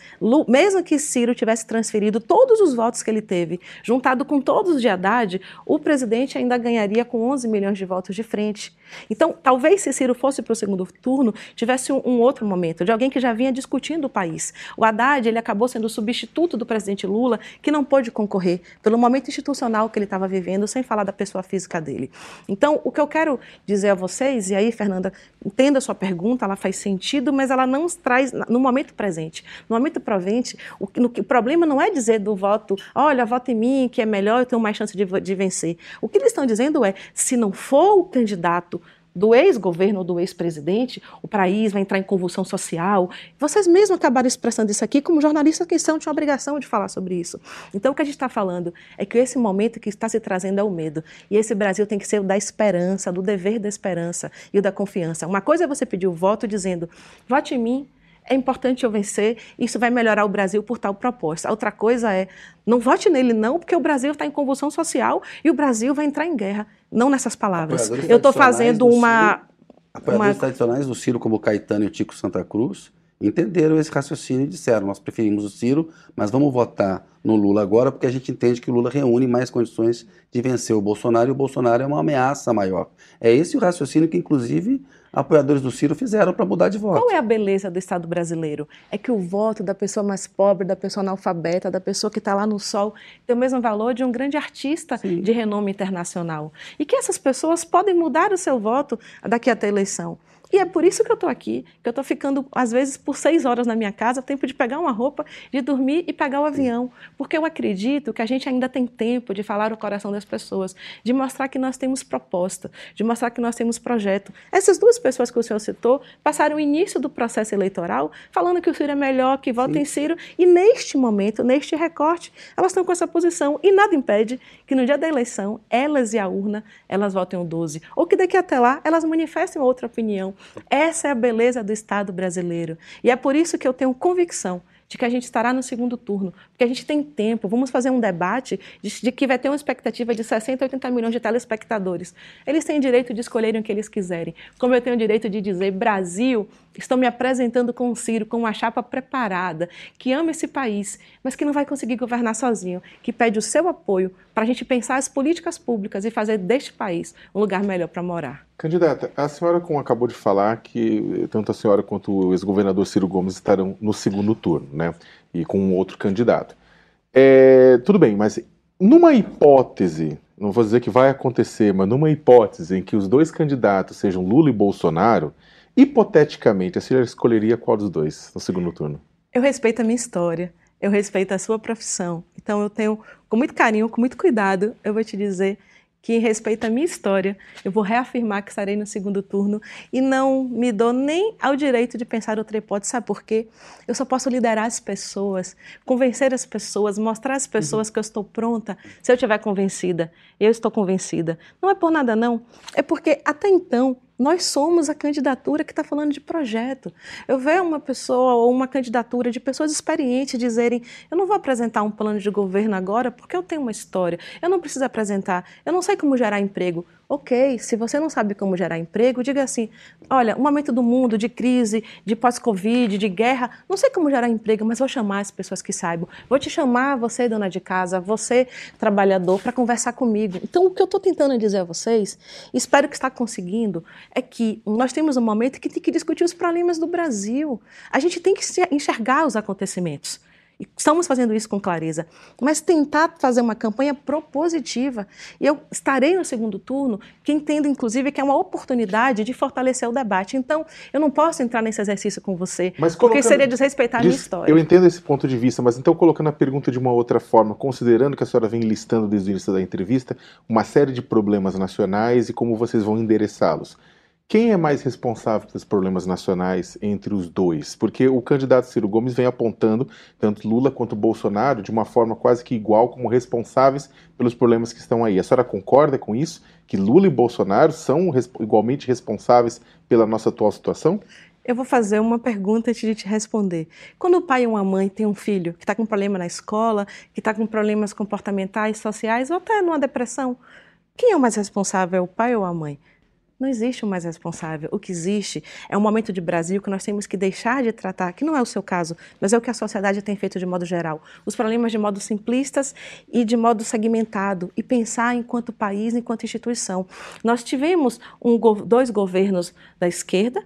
mesmo que Ciro tivesse transferido todos os votos que ele teve, juntado com todos de Haddad, o presidente ainda ganharia com 11 milhões de votos de frente. Então, talvez se Ciro fosse para o segundo turno, tivesse um, um, outro momento, de alguém que já vinha discutindo o país. O Haddad, ele acabou sendo o substituto do presidente Lula, que não pôde concorrer pelo momento institucional que ele estava vivendo, sem falar da pessoa física dele. Então, o que eu quero dizer a vocês, e aí, Fernanda, entenda a sua pergunta, ela faz sentido, mas ela não traz no momento presente. No momento presente, o, no, o problema não é dizer do voto, olha, vota em mim, que é melhor, eu tenho mais chance de, de vencer. O que eles estão dizendo é, se não for o candidato do ex-governo do ex-presidente, o país vai entrar em convulsão social. Vocês mesmos acabaram expressando isso aqui, como jornalistas que são, tinham obrigação de falar sobre isso. Então, o que a gente está falando é que esse momento que está se trazendo é o medo. E esse Brasil tem que ser o da esperança, do dever da esperança e o da confiança. Uma coisa é você pedir o voto dizendo, vote em mim, é importante eu vencer, isso vai melhorar o Brasil por tal proposta. A outra coisa é, não vote nele não, porque o Brasil está em convulsão social e o Brasil vai entrar em guerra. Não nessas palavras. Eu estou fazendo uma... Ciro, apoiadores uma... tradicionais do Ciro, como Caetano e o Tico Santa Cruz, entenderam esse raciocínio e disseram, nós preferimos o Ciro, mas vamos votar no Lula agora, porque a gente entende que o Lula reúne mais condições de vencer o Bolsonaro e o Bolsonaro é uma ameaça maior. É esse o raciocínio que, inclusive, apoiadores do Ciro fizeram para mudar de voto. Qual é a beleza do Estado brasileiro? É que o voto da pessoa mais pobre, da pessoa analfabeta, da pessoa que está lá no sol, tem o mesmo valor de um grande artista Sim. de renome internacional. E que essas pessoas podem mudar o seu voto daqui até a eleição. E é por isso que eu estou aqui, que eu estou ficando, às vezes, por seis horas na minha casa, tempo de pegar uma roupa, de dormir e pegar o avião. Porque eu acredito que a gente ainda tem tempo de falar o coração das pessoas, de mostrar que nós temos proposta, de mostrar que nós temos projeto. Essas duas pessoas que o senhor citou passaram o início do processo eleitoral falando que o Ciro é melhor, que votem em Ciro, e neste momento, neste recorte, elas estão com essa posição. E nada impede que no dia da eleição, elas e a urna, elas votem o 12. Ou que daqui até lá, elas manifestem outra opinião essa é a beleza do Estado brasileiro. E é por isso que eu tenho convicção de que a gente estará no segundo turno, porque a gente tem tempo. Vamos fazer um debate de, de, que vai ter uma expectativa de 60, 80 milhões de telespectadores. Eles têm direito de escolherem o que eles quiserem. Como eu tenho o direito de dizer, Brasil, estou me apresentando com o Ciro, com uma chapa preparada, que ama esse país, mas que não vai conseguir governar sozinho, que pede o seu apoio para a gente pensar as políticas públicas e fazer deste país um lugar melhor para morar. Candidata, a senhora acabou de falar que tanto a senhora quanto o ex-governador Ciro Gomes estarão no segundo turno, né? E com um outro candidato. É, tudo bem, mas numa hipótese, não vou dizer que vai acontecer, mas numa hipótese em que os dois candidatos sejam Lula e Bolsonaro, hipoteticamente, a senhora escolheria qual dos dois no segundo turno? Eu respeito a minha história, eu respeito a sua profissão. Então eu tenho, com muito carinho, com muito cuidado, eu vou te dizer que respeita a minha história, eu vou reafirmar que estarei no segundo turno e não me dou nem ao direito de pensar outra hipótese. Sabe por quê? Eu só posso liderar as pessoas, convencer as pessoas, mostrar às pessoas uhum. que eu estou pronta se eu estiver convencida. Eu estou convencida. Não é por nada, não. É porque até então nós somos a candidatura que está falando de projeto. Eu vejo uma pessoa ou uma candidatura de pessoas experientes dizerem: eu não vou apresentar um plano de governo agora porque eu tenho uma história, eu não preciso apresentar, eu não sei como gerar emprego. Ok, se você não sabe como gerar emprego, diga assim: olha, um momento do mundo de crise, de pós-Covid, de guerra, não sei como gerar emprego, mas vou chamar as pessoas que saibam. Vou te chamar, você, dona de casa, você, trabalhador, para conversar comigo. Então, o que eu estou tentando dizer a vocês, espero que está conseguindo, é que nós temos um momento que tem que discutir os problemas do Brasil. A gente tem que enxergar os acontecimentos. Estamos fazendo isso com clareza, mas tentar fazer uma campanha propositiva. E eu estarei no segundo turno, que entendo, inclusive, que é uma oportunidade de fortalecer o debate. Então, eu não posso entrar nesse exercício com você, mas porque seria desrespeitar a minha história. Eu entendo esse ponto de vista, mas então, colocando a pergunta de uma outra forma, considerando que a senhora vem listando desde o início da entrevista uma série de problemas nacionais e como vocês vão endereçá-los. Quem é mais responsável pelos problemas nacionais entre os dois? Porque o candidato Ciro Gomes vem apontando tanto Lula quanto Bolsonaro de uma forma quase que igual como responsáveis pelos problemas que estão aí. A senhora concorda com isso? Que Lula e Bolsonaro são igualmente responsáveis pela nossa atual situação? Eu vou fazer uma pergunta antes de te responder. Quando o pai ou uma mãe tem um filho que está com problema na escola, que está com problemas comportamentais, sociais ou até numa depressão, quem é o mais responsável, o pai ou a mãe? Não existe um mais responsável. O que existe é um momento de Brasil que nós temos que deixar de tratar, que não é o seu caso, mas é o que a sociedade tem feito de modo geral. Os problemas de modo simplistas e de modo segmentado, e pensar enquanto país, enquanto instituição. Nós tivemos um, dois governos da esquerda,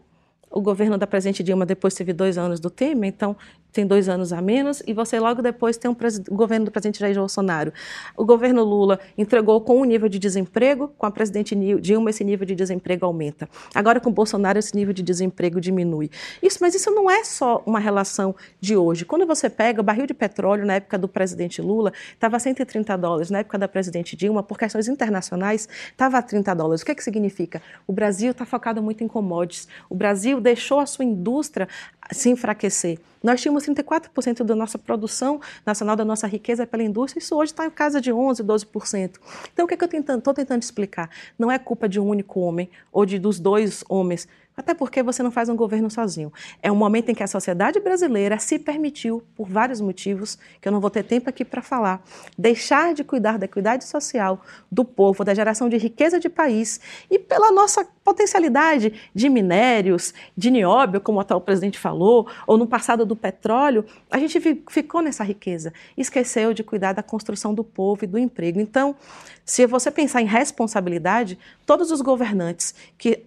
o governo da presidente Dilma depois teve dois anos do Temer, então tem dois anos a menos, e você logo depois tem um o governo do presidente Jair Bolsonaro. O governo Lula entregou com um nível de desemprego, com a presidente Dilma esse nível de desemprego aumenta. Agora com Bolsonaro esse nível de desemprego diminui. Isso, mas isso não é só uma relação de hoje. Quando você pega o barril de petróleo na época do presidente Lula, estava a 130 dólares, na época da presidente Dilma, por questões internacionais, estava a 30 dólares. O que, é que significa? O Brasil está focado muito em commodities. O Brasil deixou a sua indústria se enfraquecer. Nós tínhamos 34% da nossa produção nacional, da nossa riqueza pela indústria, isso hoje está em casa de 11%, 12%. Então, o que, é que eu estou tentando, tentando explicar? Não é culpa de um único homem ou de dos dois homens até porque você não faz um governo sozinho. É um momento em que a sociedade brasileira se permitiu, por vários motivos, que eu não vou ter tempo aqui para falar, deixar de cuidar da equidade social do povo, da geração de riqueza de país e pela nossa potencialidade de minérios, de nióbio, como o atual presidente falou, ou no passado do petróleo, a gente ficou nessa riqueza. Esqueceu de cuidar da construção do povo e do emprego. Então, se você pensar em responsabilidade, todos os governantes que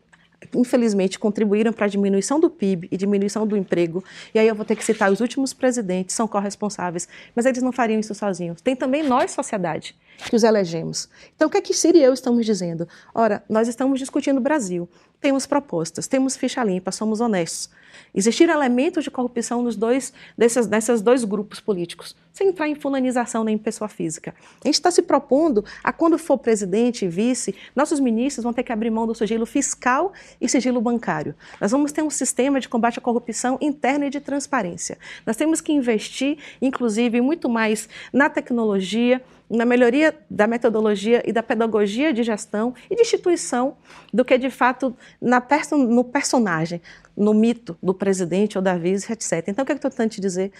infelizmente, contribuíram para a diminuição do PIB e diminuição do emprego. E aí eu vou ter que citar os últimos presidentes, são corresponsáveis, mas eles não fariam isso sozinhos. Tem também nós, sociedade, que os elegemos. Então, o que é que Ciro e eu estamos dizendo? Ora, nós estamos discutindo o Brasil, temos propostas, temos ficha limpa, somos honestos. Existiram elementos de corrupção nos dois desses, desses dois grupos políticos, sem entrar em fulanização nem em pessoa física. A gente está se propondo a, quando for presidente e vice, nossos ministros vão ter que abrir mão do sigilo fiscal e sigilo bancário. Nós vamos ter um sistema de combate à corrupção interna e de transparência. Nós temos que investir, inclusive, muito mais na tecnologia, na melhoria da metodologia e da pedagogia de gestão e de instituição do que, de fato, na perso no personagem, no mito do presidente ou da vice, etc. Então, o que, é que eu estou tentando te dizer?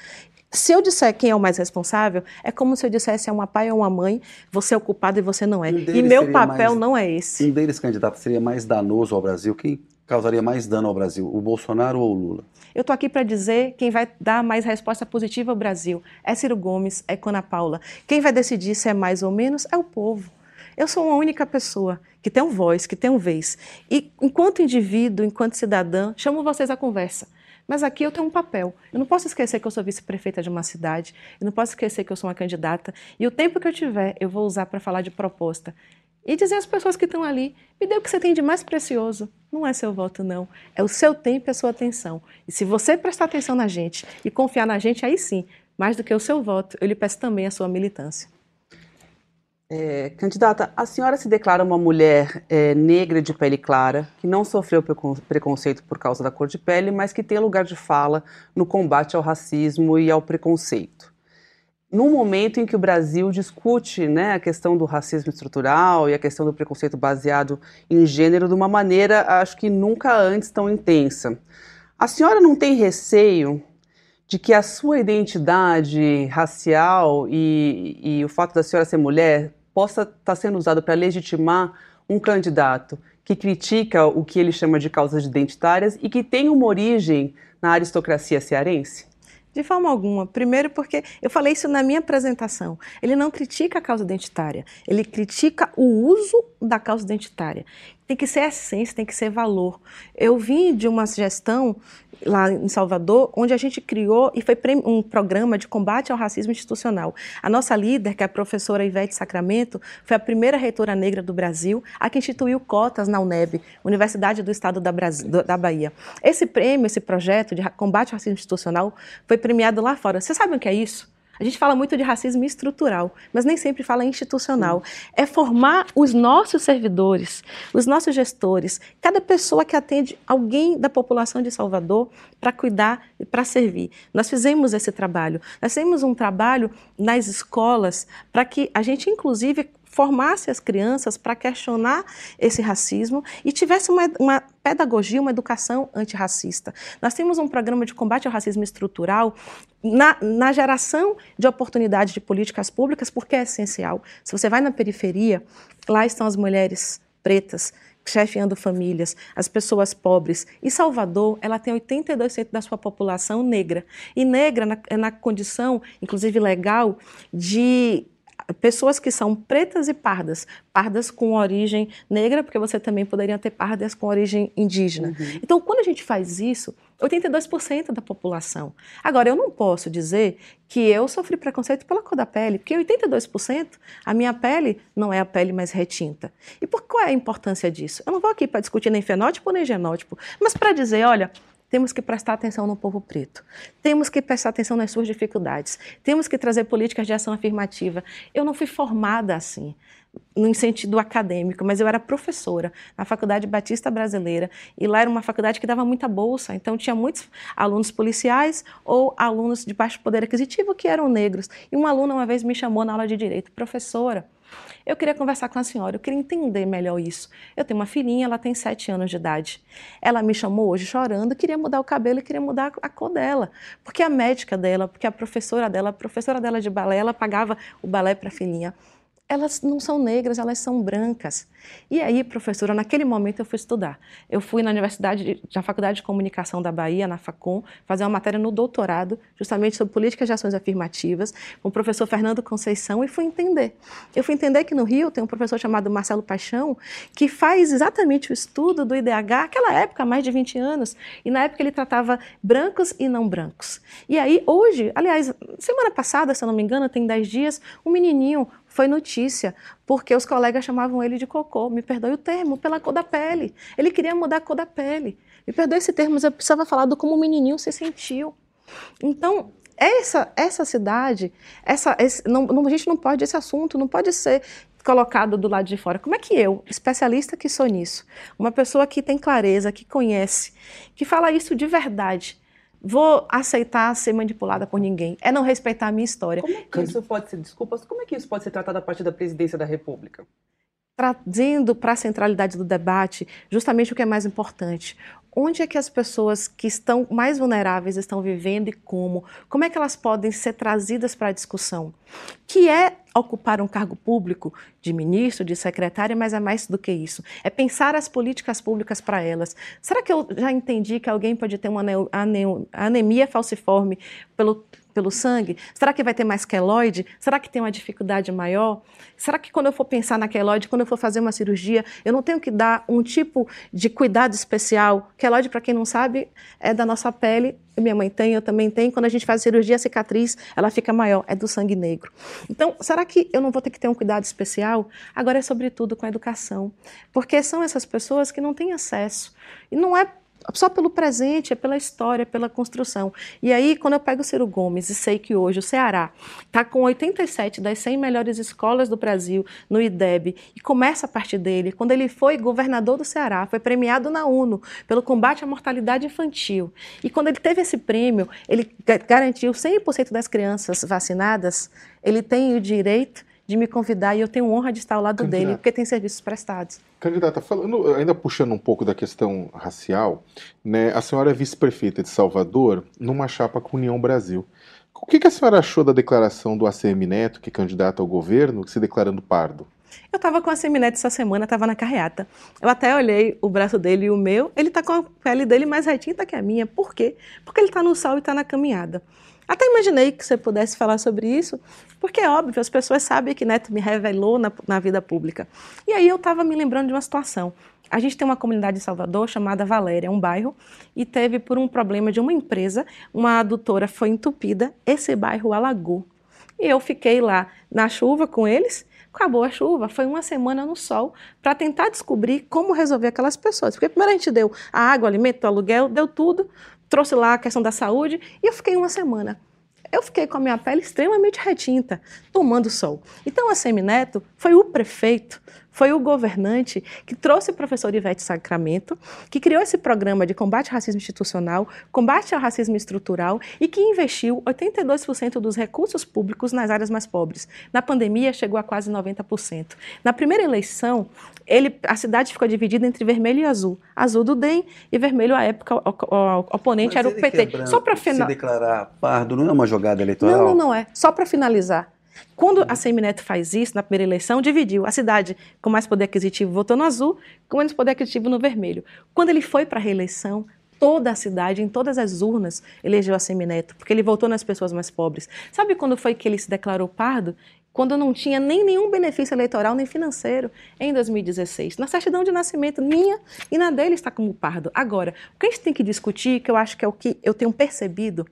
Se eu disser quem é o mais responsável, é como se eu dissesse é uma pai ou uma mãe, você é o culpado e você não é. Um e meu papel mais, não é esse. Um deles, candidato, seria mais danoso ao Brasil? Quem causaria mais dano ao Brasil, o Bolsonaro ou o Lula? Eu estou aqui para dizer quem vai dar mais resposta positiva ao Brasil. É Ciro Gomes, é Cona Paula. Quem vai decidir se é mais ou menos é o povo. Eu sou uma única pessoa que tem um voz, que tem um vez. E enquanto indivíduo, enquanto cidadã, chamo vocês à conversa. Mas aqui eu tenho um papel. Eu não posso esquecer que eu sou vice-prefeita de uma cidade, eu não posso esquecer que eu sou uma candidata. E o tempo que eu tiver, eu vou usar para falar de proposta. E dizer às pessoas que estão ali: me dê o que você tem de mais precioso. Não é seu voto, não. É o seu tempo e a sua atenção. E se você prestar atenção na gente e confiar na gente, aí sim, mais do que o seu voto, eu lhe peço também a sua militância. É, candidata, a senhora se declara uma mulher é, negra de pele clara, que não sofreu preconceito por causa da cor de pele, mas que tem lugar de fala no combate ao racismo e ao preconceito. No momento em que o Brasil discute né, a questão do racismo estrutural e a questão do preconceito baseado em gênero de uma maneira, acho que nunca antes tão intensa, a senhora não tem receio de que a sua identidade racial e, e o fato da senhora ser mulher possa estar tá sendo usado para legitimar um candidato que critica o que ele chama de causas identitárias e que tem uma origem na aristocracia cearense? De forma alguma. Primeiro, porque eu falei isso na minha apresentação. Ele não critica a causa identitária, ele critica o uso da causa identitária. Tem que ser essência, tem que ser valor. Eu vim de uma gestão lá em Salvador, onde a gente criou e foi um programa de combate ao racismo institucional. A nossa líder, que é a professora Ivete Sacramento, foi a primeira reitora negra do Brasil a que instituiu cotas na UNEB, Universidade do Estado da, Brasil, da Bahia. Esse prêmio, esse projeto de combate ao racismo institucional foi premiado lá fora. Vocês sabem o que é isso? A gente fala muito de racismo estrutural, mas nem sempre fala institucional. É formar os nossos servidores, os nossos gestores, cada pessoa que atende alguém da população de Salvador para cuidar e para servir. Nós fizemos esse trabalho. Nós fizemos um trabalho nas escolas para que a gente, inclusive, formasse as crianças para questionar esse racismo e tivesse uma, uma, pedagogia, uma educação antirracista. Nós temos um programa de combate ao racismo estrutural na, na geração de oportunidades de políticas públicas, porque é essencial. Se você vai na periferia, lá estão as mulheres pretas, chefiando famílias, as pessoas pobres. E Salvador, ela tem 82% da sua população negra. E negra na, na condição, inclusive legal, de pessoas que são pretas e pardas, pardas com origem negra, porque você também poderia ter pardas com origem indígena. Uhum. Então, quando a gente faz isso, 82% da população. Agora, eu não posso dizer que eu sofri preconceito pela cor da pele, porque 82% a minha pele não é a pele mais retinta. E por qual é a importância disso? Eu não vou aqui para discutir nem fenótipo nem genótipo, mas para dizer, olha, temos que prestar atenção no povo preto. Temos que prestar atenção nas suas dificuldades. Temos que trazer políticas de ação afirmativa. Eu não fui formada assim no sentido acadêmico, mas eu era professora na Faculdade Batista Brasileira e lá era uma faculdade que dava muita bolsa, então tinha muitos alunos policiais ou alunos de baixo poder aquisitivo que eram negros. E uma aluna uma vez me chamou na aula de direito, professora, eu queria conversar com a senhora, eu queria entender melhor isso. Eu tenho uma filhinha, ela tem sete anos de idade. Ela me chamou hoje chorando, queria mudar o cabelo e queria mudar a cor dela. Porque a médica dela, porque a professora dela, a professora dela de balé, ela pagava o balé para a filhinha elas não são negras, elas são brancas. E aí, professora, naquele momento eu fui estudar. Eu fui na Universidade, na Faculdade de Comunicação da Bahia, na FACOM, fazer uma matéria no doutorado, justamente sobre políticas de ações afirmativas, com o professor Fernando Conceição, e fui entender. Eu fui entender que no Rio tem um professor chamado Marcelo Paixão, que faz exatamente o estudo do IDH, aquela época, há mais de 20 anos, e na época ele tratava brancos e não brancos. E aí, hoje, aliás, semana passada, se eu não me engano, tem 10 dias, um menininho foi notícia, porque os colegas chamavam ele de cocô, me perdoe o termo, pela cor da pele. Ele queria mudar a cor da pele. Me perdoe esse termo, mas eu precisava falar do como o menininho se sentiu. Então, essa, essa cidade, essa, esse, não, não, a gente não pode, esse assunto não pode ser colocado do lado de fora. Como é que eu, especialista que sou nisso, uma pessoa que tem clareza, que conhece, que fala isso de verdade, vou aceitar ser manipulada por ninguém. É não respeitar a minha história. Como é que isso pode ser, desculpa, como é que isso pode ser tratado a partir da presidência da República? Trazendo para a centralidade do debate justamente o que é mais importante. Onde é que as pessoas que estão mais vulneráveis estão vivendo e como, como é que elas podem ser trazidas para a discussão, que é ocupar um cargo público de ministro, de secretária, mas é mais do que isso. É pensar as políticas públicas para elas. Será que eu já entendi que alguém pode ter uma anemia falciforme pelo pelo sangue? Será que vai ter mais queloide? Será que tem uma dificuldade maior? Será que quando eu for pensar na queloide, quando eu for fazer uma cirurgia, eu não tenho que dar um tipo de cuidado especial? Queloide, para quem não sabe, é da nossa pele. Minha mãe tem, eu também tenho. Quando a gente faz cirurgia, a cicatriz, ela fica maior, é do sangue negro. Então, será que eu não vou ter que ter um cuidado especial? Agora é sobretudo com a educação. Porque são essas pessoas que não têm acesso. E não é só pelo presente, é pela história, é pela construção. E aí, quando eu pego o Ciro Gomes e sei que hoje o Ceará está com 87 das 100 melhores escolas do Brasil no IDEB e começa a partir dele, quando ele foi governador do Ceará, foi premiado na UNO pelo combate à mortalidade infantil. E quando ele teve esse prêmio, ele garantiu 100% das crianças vacinadas, ele tem o direito de me convidar e eu tenho honra de estar ao lado Candidata. dele, porque tem serviços prestados. Candidata, falando, ainda puxando um pouco da questão racial, né, a senhora é vice-prefeita de Salvador numa chapa com União Brasil. O que, que a senhora achou da declaração do ACM Neto, que é candidato ao governo, se declarando pardo? Eu estava com a Seminete essa semana, estava na carreata. Eu até olhei o braço dele e o meu, ele está com a pele dele mais retinta que a minha. Por quê? Porque ele está no sol e está na caminhada. Até imaginei que você pudesse falar sobre isso, porque é óbvio, as pessoas sabem que Neto me revelou na, na vida pública. E aí eu estava me lembrando de uma situação. A gente tem uma comunidade em Salvador chamada Valéria, um bairro, e teve por um problema de uma empresa, uma adutora foi entupida, esse bairro alagou. E eu fiquei lá na chuva com eles, acabou a chuva, foi uma semana no sol para tentar descobrir como resolver aquelas pessoas. Porque primeiro a gente deu a água, alimento, aluguel, deu tudo, trouxe lá a questão da saúde e eu fiquei uma semana. Eu fiquei com a minha pele extremamente retinta, tomando sol. Então, a Semineto foi o prefeito foi o governante que trouxe o professor Ivete Sacramento, que criou esse programa de combate ao racismo institucional, combate ao racismo estrutural e que investiu 82% dos recursos públicos nas áreas mais pobres. Na pandemia, chegou a quase 90%. Na primeira eleição, ele, a cidade ficou dividida entre vermelho e azul. Azul do DEM e vermelho, à época, o, o, oponente Mas era o PT. Só para. Se declarar pardo não é uma jogada eleitoral? Não, não, não é. Só para finalizar. Quando a Semineto faz isso, na primeira eleição, dividiu a cidade com mais poder aquisitivo votou no azul, com menos poder aquisitivo no vermelho. Quando ele foi para a reeleição, toda a cidade, em todas as urnas, elegeu a Semineto, porque ele votou nas pessoas mais pobres. Sabe quando foi que ele se declarou pardo? Quando não tinha nem nenhum benefício eleitoral nem financeiro, em 2016. Na certidão de nascimento minha e na dele está como pardo. Agora, o que a gente tem que discutir, que eu acho que é o que eu tenho percebido,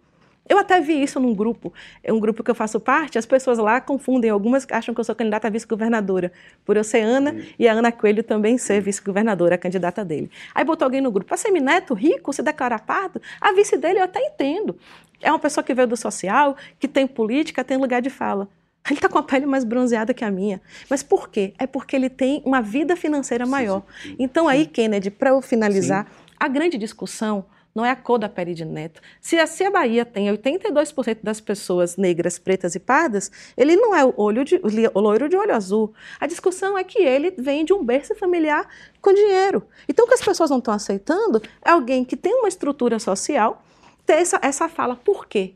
eu até vi isso num grupo, é um grupo que eu faço parte, as pessoas lá confundem, algumas acham que eu sou candidata a vice-governadora, por eu ser Ana uhum. e a Ana Coelho também ser vice-governadora, a candidata dele. Aí botou alguém no grupo, a semineto rico, se declara pardo, a vice dele eu até entendo. É uma pessoa que veio do social, que tem política, tem lugar de fala. Ele está com a pele mais bronzeada que a minha. Mas por quê? É porque ele tem uma vida financeira maior. Então aí, Kennedy, para eu finalizar, sim. a grande discussão não é a cor da pele de Neto. Se a, se a Bahia tem 82% das pessoas negras, pretas e pardas, ele não é o, olho de, o loiro de olho azul. A discussão é que ele vem de um berço familiar com dinheiro. Então, o que as pessoas não estão aceitando é alguém que tem uma estrutura social ter essa, essa fala. Por quê?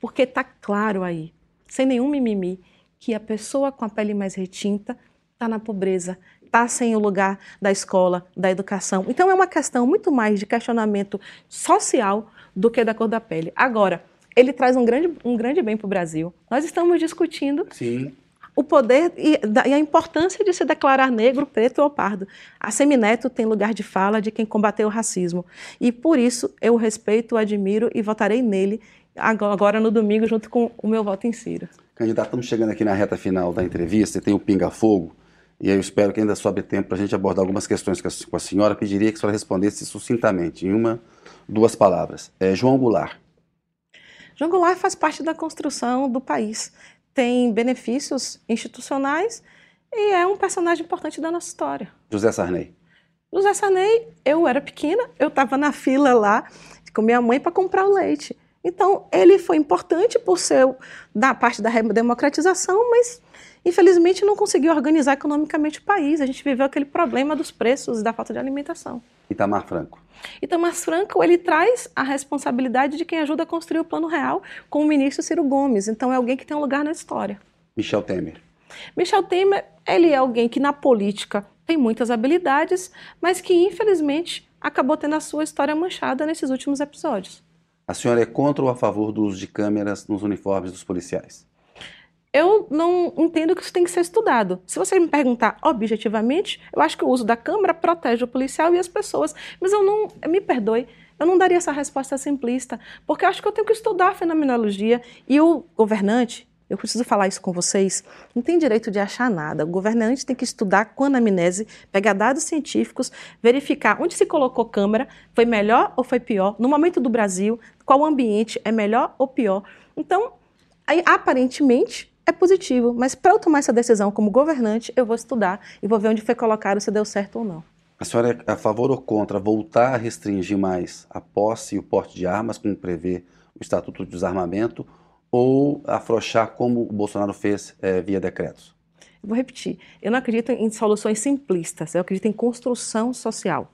Porque está claro aí, sem nenhum mimimi, que a pessoa com a pele mais retinta está na pobreza, está sem o lugar da escola, da educação. Então é uma questão muito mais de questionamento social do que da cor da pele. Agora, ele traz um grande, um grande bem para o Brasil. Nós estamos discutindo Sim. o poder e, e, a importância de se declarar negro, preto ou pardo. A Semineto tem lugar de fala de quem combateu o racismo. E por isso eu respeito, admiro e votarei nele agora no domingo junto com o meu voto em Ciro. Candidato, estamos chegando aqui na reta final da entrevista e tem o pinga-fogo. E eu espero que ainda sobre tempo para a gente abordar algumas questões com a senhora. Pediria que a senhora respondesse sucintamente, em uma, duas palavras. É, João Goulart. João Goulart faz parte da construção do país. Tem benefícios institucionais e é um personagem importante da nossa história. José Sarney. José Sarney, eu era pequena, eu estava na fila lá com minha mãe para comprar o leite. Então, ele foi importante por ser da parte da democratização, mas infelizmente não conseguiu organizar economicamente o país. A gente viveu aquele problema dos preços e da falta de alimentação. Itamar Franco. Itamar Franco, ele traz a responsabilidade de quem ajuda a construir o Plano Real com o ministro Ciro Gomes. Então é alguém que tem um lugar na história. Michel Temer. Michel Temer, ele é alguém que na política tem muitas habilidades, mas que infelizmente acabou tendo a sua história manchada nesses últimos episódios. A senhora é contra ou a favor do uso de câmeras nos uniformes dos policiais? Eu não entendo que isso tem que ser estudado. Se você me perguntar objetivamente, eu acho que o uso da câmera protege o policial e as pessoas. Mas eu não, me perdoe, eu não daria essa resposta simplista, porque eu acho que eu tenho que estudar a fenomenologia e o governante, eu preciso falar isso com vocês, não tem direito de achar nada. O governante tem que estudar com anamnese, pegar dados científicos, verificar onde se colocou câmera, foi melhor ou foi pior, no momento do Brasil, qual ambiente é melhor ou pior. Então, aí, aparentemente, é positivo, mas para eu tomar essa decisão como governante, eu vou estudar e vou ver onde foi colocado, se deu certo ou não. A senhora é a favor ou contra voltar a restringir mais a posse e o porte de armas, como prevê o Estatuto de Desarmamento, ou afrouxar como o Bolsonaro fez é, via decretos? vou repetir, eu não acredito em soluções simplistas, eu acredito em construção social.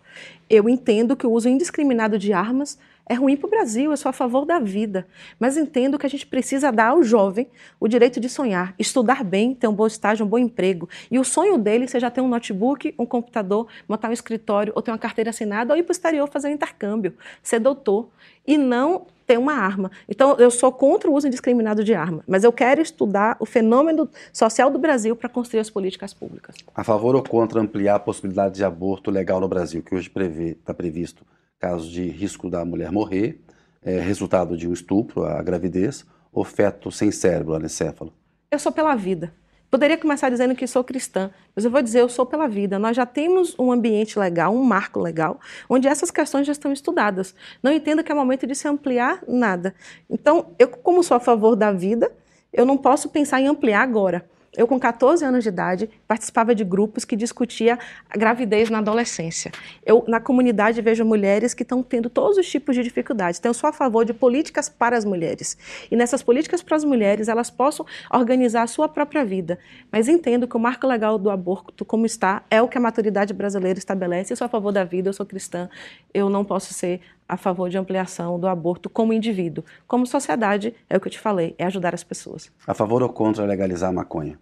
Eu entendo que o uso indiscriminado de armas é ruim para o Brasil, eu sou a favor da vida. Mas entendo que a gente precisa dar ao jovem o direito de sonhar, estudar bem, ter um bom estágio, um bom emprego. E o sonho dele seja ter um notebook, um computador, montar um escritório, ou ter uma carteira assinada, ou ir para o exterior fazer um intercâmbio, ser doutor. E não ter uma arma. Então, eu sou contra o uso indiscriminado de arma, mas eu quero estudar o fenômeno social do Brasil para construir as políticas públicas. A favor ou contra ampliar a possibilidade de aborto legal no Brasil, que hoje está previsto caso de risco da mulher morrer, é, resultado de um estupro, a gravidez, ou feto sem cérebro, anencéfalo? Eu sou pela vida. Poderia começar dizendo que sou cristã, mas eu vou dizer eu sou pela vida. Nós já temos um ambiente legal, um marco legal, onde essas questões já estão estudadas. Não entendo que é momento de se ampliar nada. Então, eu como sou a favor da vida, eu não posso pensar em ampliar agora. Eu, com 14 anos de idade, participava de grupos que discutia a gravidez na adolescência. Eu, na comunidade, vejo mulheres que estão tendo todos os tipos de dificuldades. Então, eu sou a favor de políticas para as mulheres. E nessas políticas para as mulheres, elas possam organizar a sua própria vida. Mas entendo que o marco legal do aborto, como está, é o que a maturidade brasileira estabelece. Eu sou a favor da vida, eu sou cristã. Eu não posso ser a favor de ampliação do aborto como indivíduo. Como sociedade, é o que eu te falei, é ajudar as pessoas. A favor ou contra legalizar a maconha?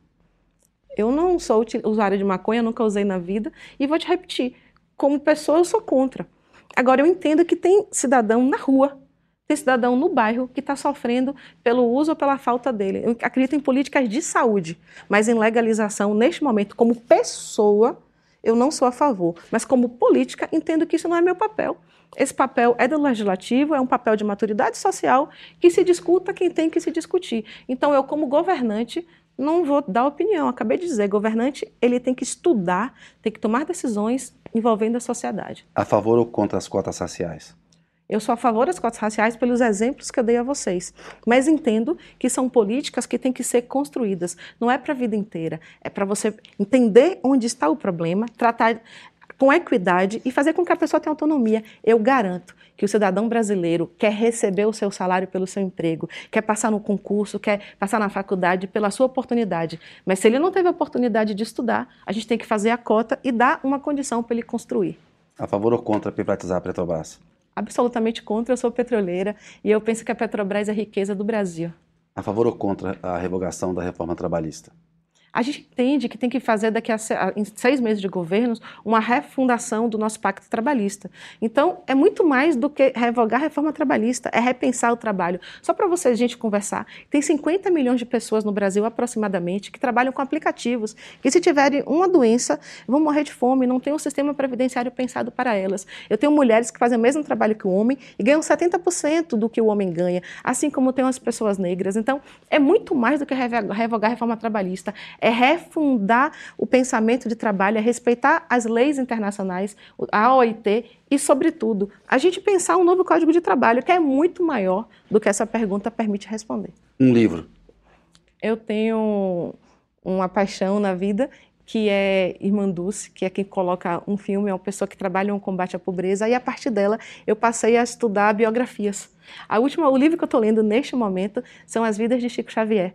Eu não sou usuária de maconha, nunca usei na vida, e vou te repetir, como pessoa eu sou contra. Agora eu entendo que tem cidadão na rua, tem cidadão no bairro que está sofrendo pelo uso ou pela falta dele. Eu acredito em políticas de saúde, mas em legalização, neste momento, como pessoa, eu não sou a favor. Mas como política, entendo que isso não é meu papel. Esse papel é do legislativo, é um papel de maturidade social que se discuta quem tem que se discutir. Então, eu, como governante, não vou dar opinião. Acabei de dizer, governante ele tem que estudar, tem que tomar decisões envolvendo a sociedade. A favor ou contra as cotas raciais? Eu sou a favor das cotas raciais pelos exemplos que eu dei a vocês, mas entendo que são políticas que têm que ser construídas. Não é para a vida inteira, é para você entender onde está o problema, tratar com equidade e fazer com que a pessoa tenha autonomia. Eu garanto que o cidadão brasileiro quer receber o seu salário pelo seu emprego, quer passar no concurso, quer passar na faculdade pela sua oportunidade. Mas se ele não teve a oportunidade de estudar, a gente tem que fazer a cota e dar uma condição para ele construir. A favor ou contra privatizar a Petrobras? Absolutamente contra, eu sou petroleira e eu penso que a Petrobras é a riqueza do Brasil. A favor ou contra a revogação da reforma trabalhista? A gente entende que tem que fazer daqui a seis meses de governos uma refundação do nosso pacto trabalhista. Então, é muito mais do que revogar a reforma trabalhista, é repensar o trabalho. Só para vocês, gente conversar, tem 50 milhões de pessoas no Brasil, aproximadamente, que trabalham com aplicativos, que se tiverem uma doença, vão morrer de fome, não tem um sistema previdenciário pensado para elas. Eu tenho mulheres que fazem o mesmo trabalho que o homem e ganham 70% do que o homem ganha, assim como tem as pessoas negras. Então, é muito mais do que revogar a reforma trabalhista é refundar o pensamento de trabalho, é respeitar as leis internacionais, a OIT e, sobretudo, a gente pensar um novo código de trabalho que é muito maior do que essa pergunta permite responder. Um livro. Eu tenho uma paixão na vida que é Irmã Dulce, que é quem coloca um filme, é uma pessoa que trabalha no combate à pobreza, e a partir dela eu passei a estudar biografias. A última, o livro que eu estou lendo neste momento são As Vidas de Chico Xavier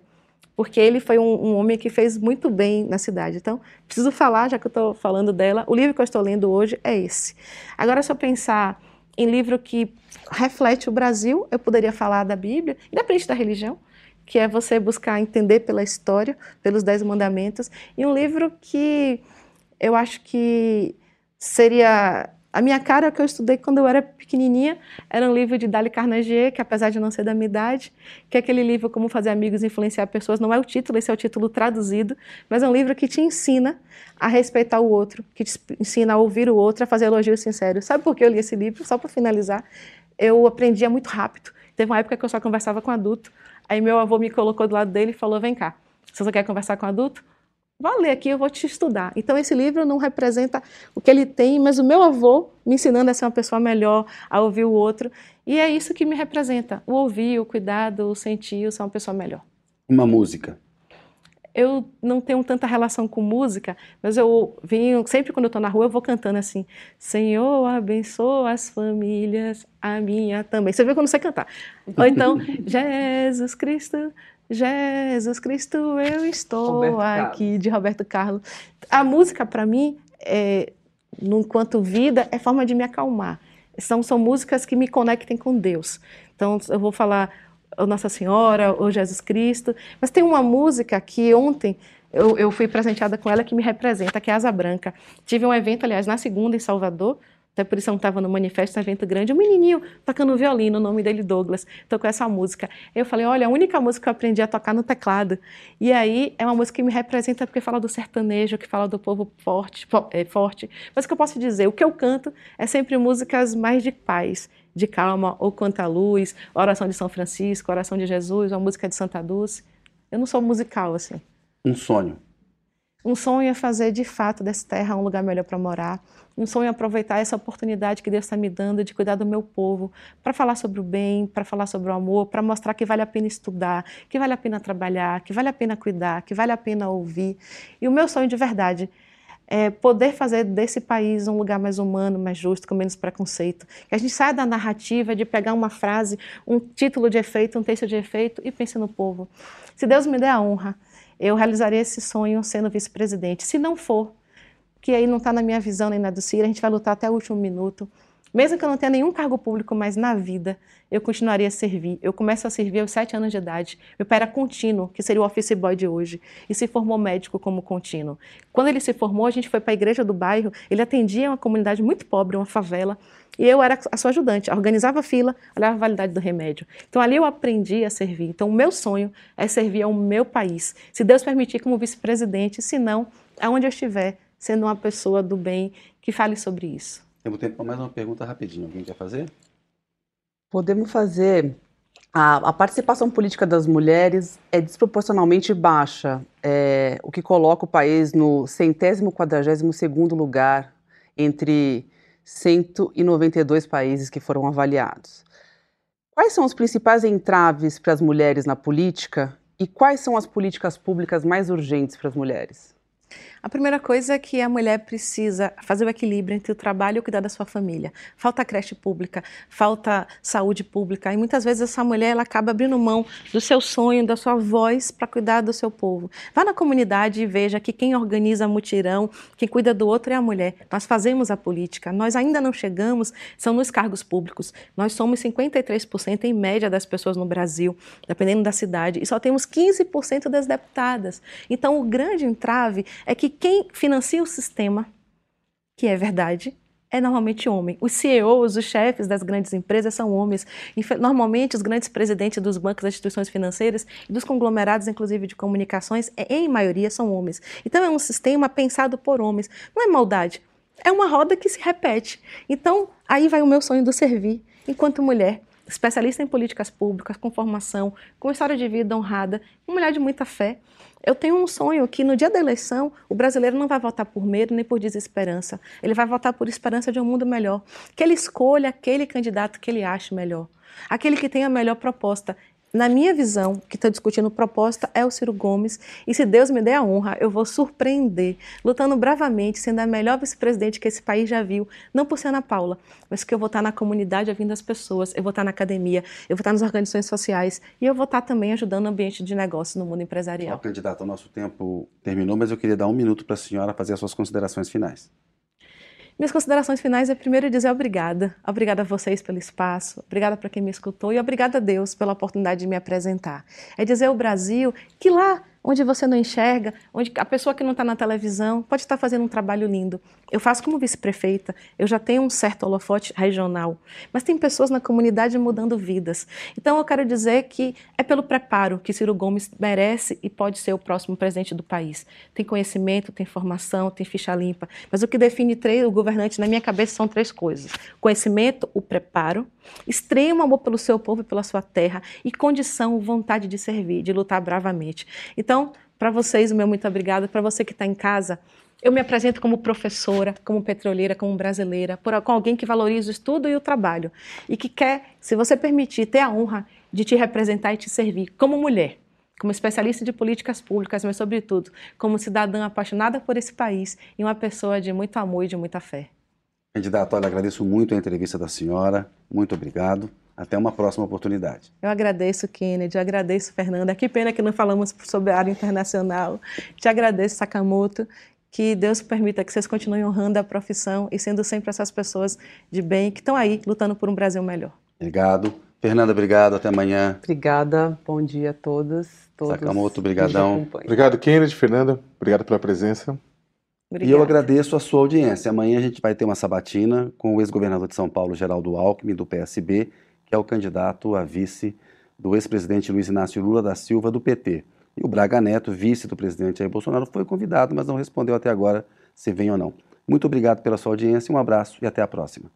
porque ele foi um, um, homem que fez muito bem na cidade. Então, preciso falar, já que eu estou falando dela, o livro que eu estou lendo hoje é esse. Agora, se eu pensar em livro que reflete o Brasil, eu poderia falar da Bíblia, independente da religião, que é você buscar entender pela história, pelos Dez Mandamentos, e um livro que eu acho que seria a minha cara que eu estudei quando eu era pequenininha era um livro de Dali Carnegie, que apesar de não ser da minha idade, que é aquele livro Como Fazer Amigos e Influenciar Pessoas, não é o título, esse é o título traduzido, mas é um livro que te ensina a respeitar o outro, que te ensina a ouvir o outro, a fazer elogios sinceros. Sabe por que eu li esse livro? Só para finalizar, eu aprendia muito rápido. Teve uma época que eu só conversava com adulto, aí meu avô me colocou do lado dele e falou, vem cá, você quer conversar com adulto, Vá ler aqui, eu vou te estudar. Então, esse livro não representa o que ele tem, mas o meu avô me ensinando a ser uma pessoa melhor, a ouvir o outro. E é isso que me representa: o ouvir, o cuidado, o sentir, o ser uma pessoa melhor. Uma música. Eu não tenho tanta relação com música, mas eu venho, sempre quando eu estou na rua, eu vou cantando assim: Senhor, abençoa as famílias, a minha também. Você vê quando você cantar. Ou então, Jesus Cristo, Jesus Cristo, eu estou Roberto aqui, Carlos. de Roberto Carlos. A música, para mim, é, enquanto vida, é forma de me acalmar. São, são músicas que me conectem com Deus. Então, eu vou falar Nossa Senhora, ou Jesus Cristo. Mas tem uma música que ontem eu, eu fui presenteada com ela que me representa, que é Asa Branca. Tive um evento, aliás, na segunda em Salvador, até por isso eu não estava no manifesto, evento grande, um menininho tocando violino, o nome dele Douglas, tocou essa música. Eu falei, olha, a única música que eu aprendi a tocar no teclado. E aí é uma música que me representa porque fala do sertanejo, que fala do povo forte, é, forte. Mas o que eu posso dizer, o que eu canto é sempre músicas mais de paz, de calma, ou Canta Luz, Oração de São Francisco, Oração de Jesus, uma música de Santa Dulce. Eu não sou musical assim. Um sonho. Um sonho é fazer de fato dessa terra um lugar melhor para morar. Um sonho é aproveitar essa oportunidade que Deus está me dando de cuidar do meu povo, para falar sobre o bem, para falar sobre o amor, para mostrar que vale a pena estudar, que vale a pena trabalhar, que vale a pena cuidar, que vale a pena ouvir. E o meu sonho de verdade é poder fazer desse país um lugar mais humano, mais justo, com menos preconceito. Que a gente saia da narrativa de pegar uma frase, um título de efeito, um texto de efeito e pense no povo. Se Deus me der a honra eu realizaria esse sonho sendo vice-presidente. Se não for, que aí não está na minha visão nem na do Ciro, a gente vai lutar até o último minuto. Mesmo que eu não tenha nenhum cargo público mais na vida, eu continuaria a servir. Eu começo a servir aos sete anos de idade. Meu pai era contínuo, que seria o office boy de hoje, e se formou médico como contínuo. Quando ele se formou, a gente foi para a igreja do bairro, ele atendia uma comunidade muito pobre, uma favela, e eu era a sua ajudante, organizava a fila, olhava a validade do remédio. Então ali eu aprendi a servir. Então o meu sonho é servir ao meu país. Se Deus permitir, como vice-presidente, se não, aonde eu estiver, sendo uma pessoa do bem que fale sobre isso. Temos tempo para mais uma pergunta rapidinho. Alguém quer fazer? Podemos fazer. A, a participação política das mulheres é desproporcionalmente baixa, é, o que coloca o país no centésimo quadragésimo segundo lugar entre 192 países que foram avaliados. Quais são os principais entraves para as mulheres na política e quais são as políticas públicas mais urgentes para as mulheres? A primeira coisa é que a mulher precisa fazer o equilíbrio entre o trabalho e o cuidar da sua família. Falta creche pública, falta saúde pública e muitas vezes essa mulher ela acaba abrindo mão do seu sonho, da sua voz para cuidar do seu povo. Vá na comunidade e veja que quem organiza mutirão, quem cuida do outro é a mulher. Nós fazemos a política, nós ainda não chegamos, são nos cargos públicos. Nós somos 53% em média das pessoas no Brasil, dependendo da cidade, e só temos 15% das deputadas. Então o grande entrave é que quem financia o sistema, que é verdade, é normalmente homem. Os CEOs, os chefes das grandes empresas são homens. Normalmente, os grandes presidentes dos bancos, das instituições financeiras e dos conglomerados, inclusive de comunicações, é, em maioria são homens. Então, é um sistema pensado por homens. Não é maldade, é uma roda que se repete. Então, aí vai o meu sonho do servir, enquanto mulher, especialista em políticas públicas, com formação, com história de vida honrada, uma mulher de muita fé. Eu tenho um sonho que no dia da eleição o brasileiro não vai votar por medo nem por desesperança. Ele vai votar por esperança de um mundo melhor. Que ele escolha aquele candidato que ele ache melhor. Aquele que tem a melhor proposta. Na minha visão, que está discutindo proposta é o Ciro Gomes. E se Deus me der a honra, eu vou surpreender, lutando bravamente, sendo a melhor vice-presidente que esse país já viu, não por ser Ana Paula, mas que eu vou estar na comunidade ouvindo as pessoas, eu vou estar na academia, eu vou estar nas organizações sociais e eu vou estar também ajudando o ambiente de negócio no mundo empresarial. Candidato, o nosso tempo terminou, mas eu queria dar um minuto para a senhora fazer as suas considerações finais. Minhas considerações finais é primeiro dizer obrigada. Obrigada a vocês pelo espaço, obrigada para quem me escutou e obrigada a Deus pela oportunidade de me apresentar. É dizer ao Brasil que lá onde você não enxerga, onde a pessoa que não está na televisão pode estar fazendo um trabalho lindo. Eu faço como vice-prefeita, eu já tenho um certo holofote regional, mas tem pessoas na comunidade mudando vidas. Então eu quero dizer que é pelo preparo que Ciro Gomes merece e pode ser o próximo presidente do país. Tem conhecimento, tem formação, tem ficha limpa, mas o que define o governante na minha cabeça são três coisas: conhecimento, o preparo, extremo amor pelo seu povo e pela sua terra e condição, vontade de servir, de lutar bravamente. Então para vocês, o meu muito obrigado. Para você que está em casa, eu me apresento como professora, como petroleira, como brasileira, por, com alguém que valoriza o estudo e o trabalho e que quer, se você permitir, ter a honra de te representar e te servir como mulher, como especialista de políticas públicas, mas, sobretudo, como cidadã apaixonada por esse país e uma pessoa de muito amor e de muita fé. Candidato, olha, agradeço muito a entrevista da senhora. Muito obrigado. Até uma próxima oportunidade. Eu agradeço, Kennedy, eu agradeço, Fernanda. Que pena que não falamos sobre a área internacional. Te agradeço, Sakamoto. Que Deus permita que vocês continuem honrando a profissão e sendo sempre essas pessoas de bem que estão aí lutando por um Brasil melhor. Obrigado. Fernanda, obrigado. Até amanhã. Obrigada. Bom dia a todos. todos Sakamoto, obrigadão. Obrigado, Kennedy, Fernanda. Obrigado pela presença. Obrigada. E eu agradeço a sua audiência. Amanhã a gente vai ter uma sabatina com o ex-governador de São Paulo, Geraldo Alckmin, do PSB, que é o candidato a vice do ex-presidente Luiz Inácio Lula da Silva, do PT. E o Braga Neto, vice do presidente Jair Bolsonaro, foi convidado, mas não respondeu até agora se vem ou não. Muito obrigado pela sua audiência, um abraço e até a próxima.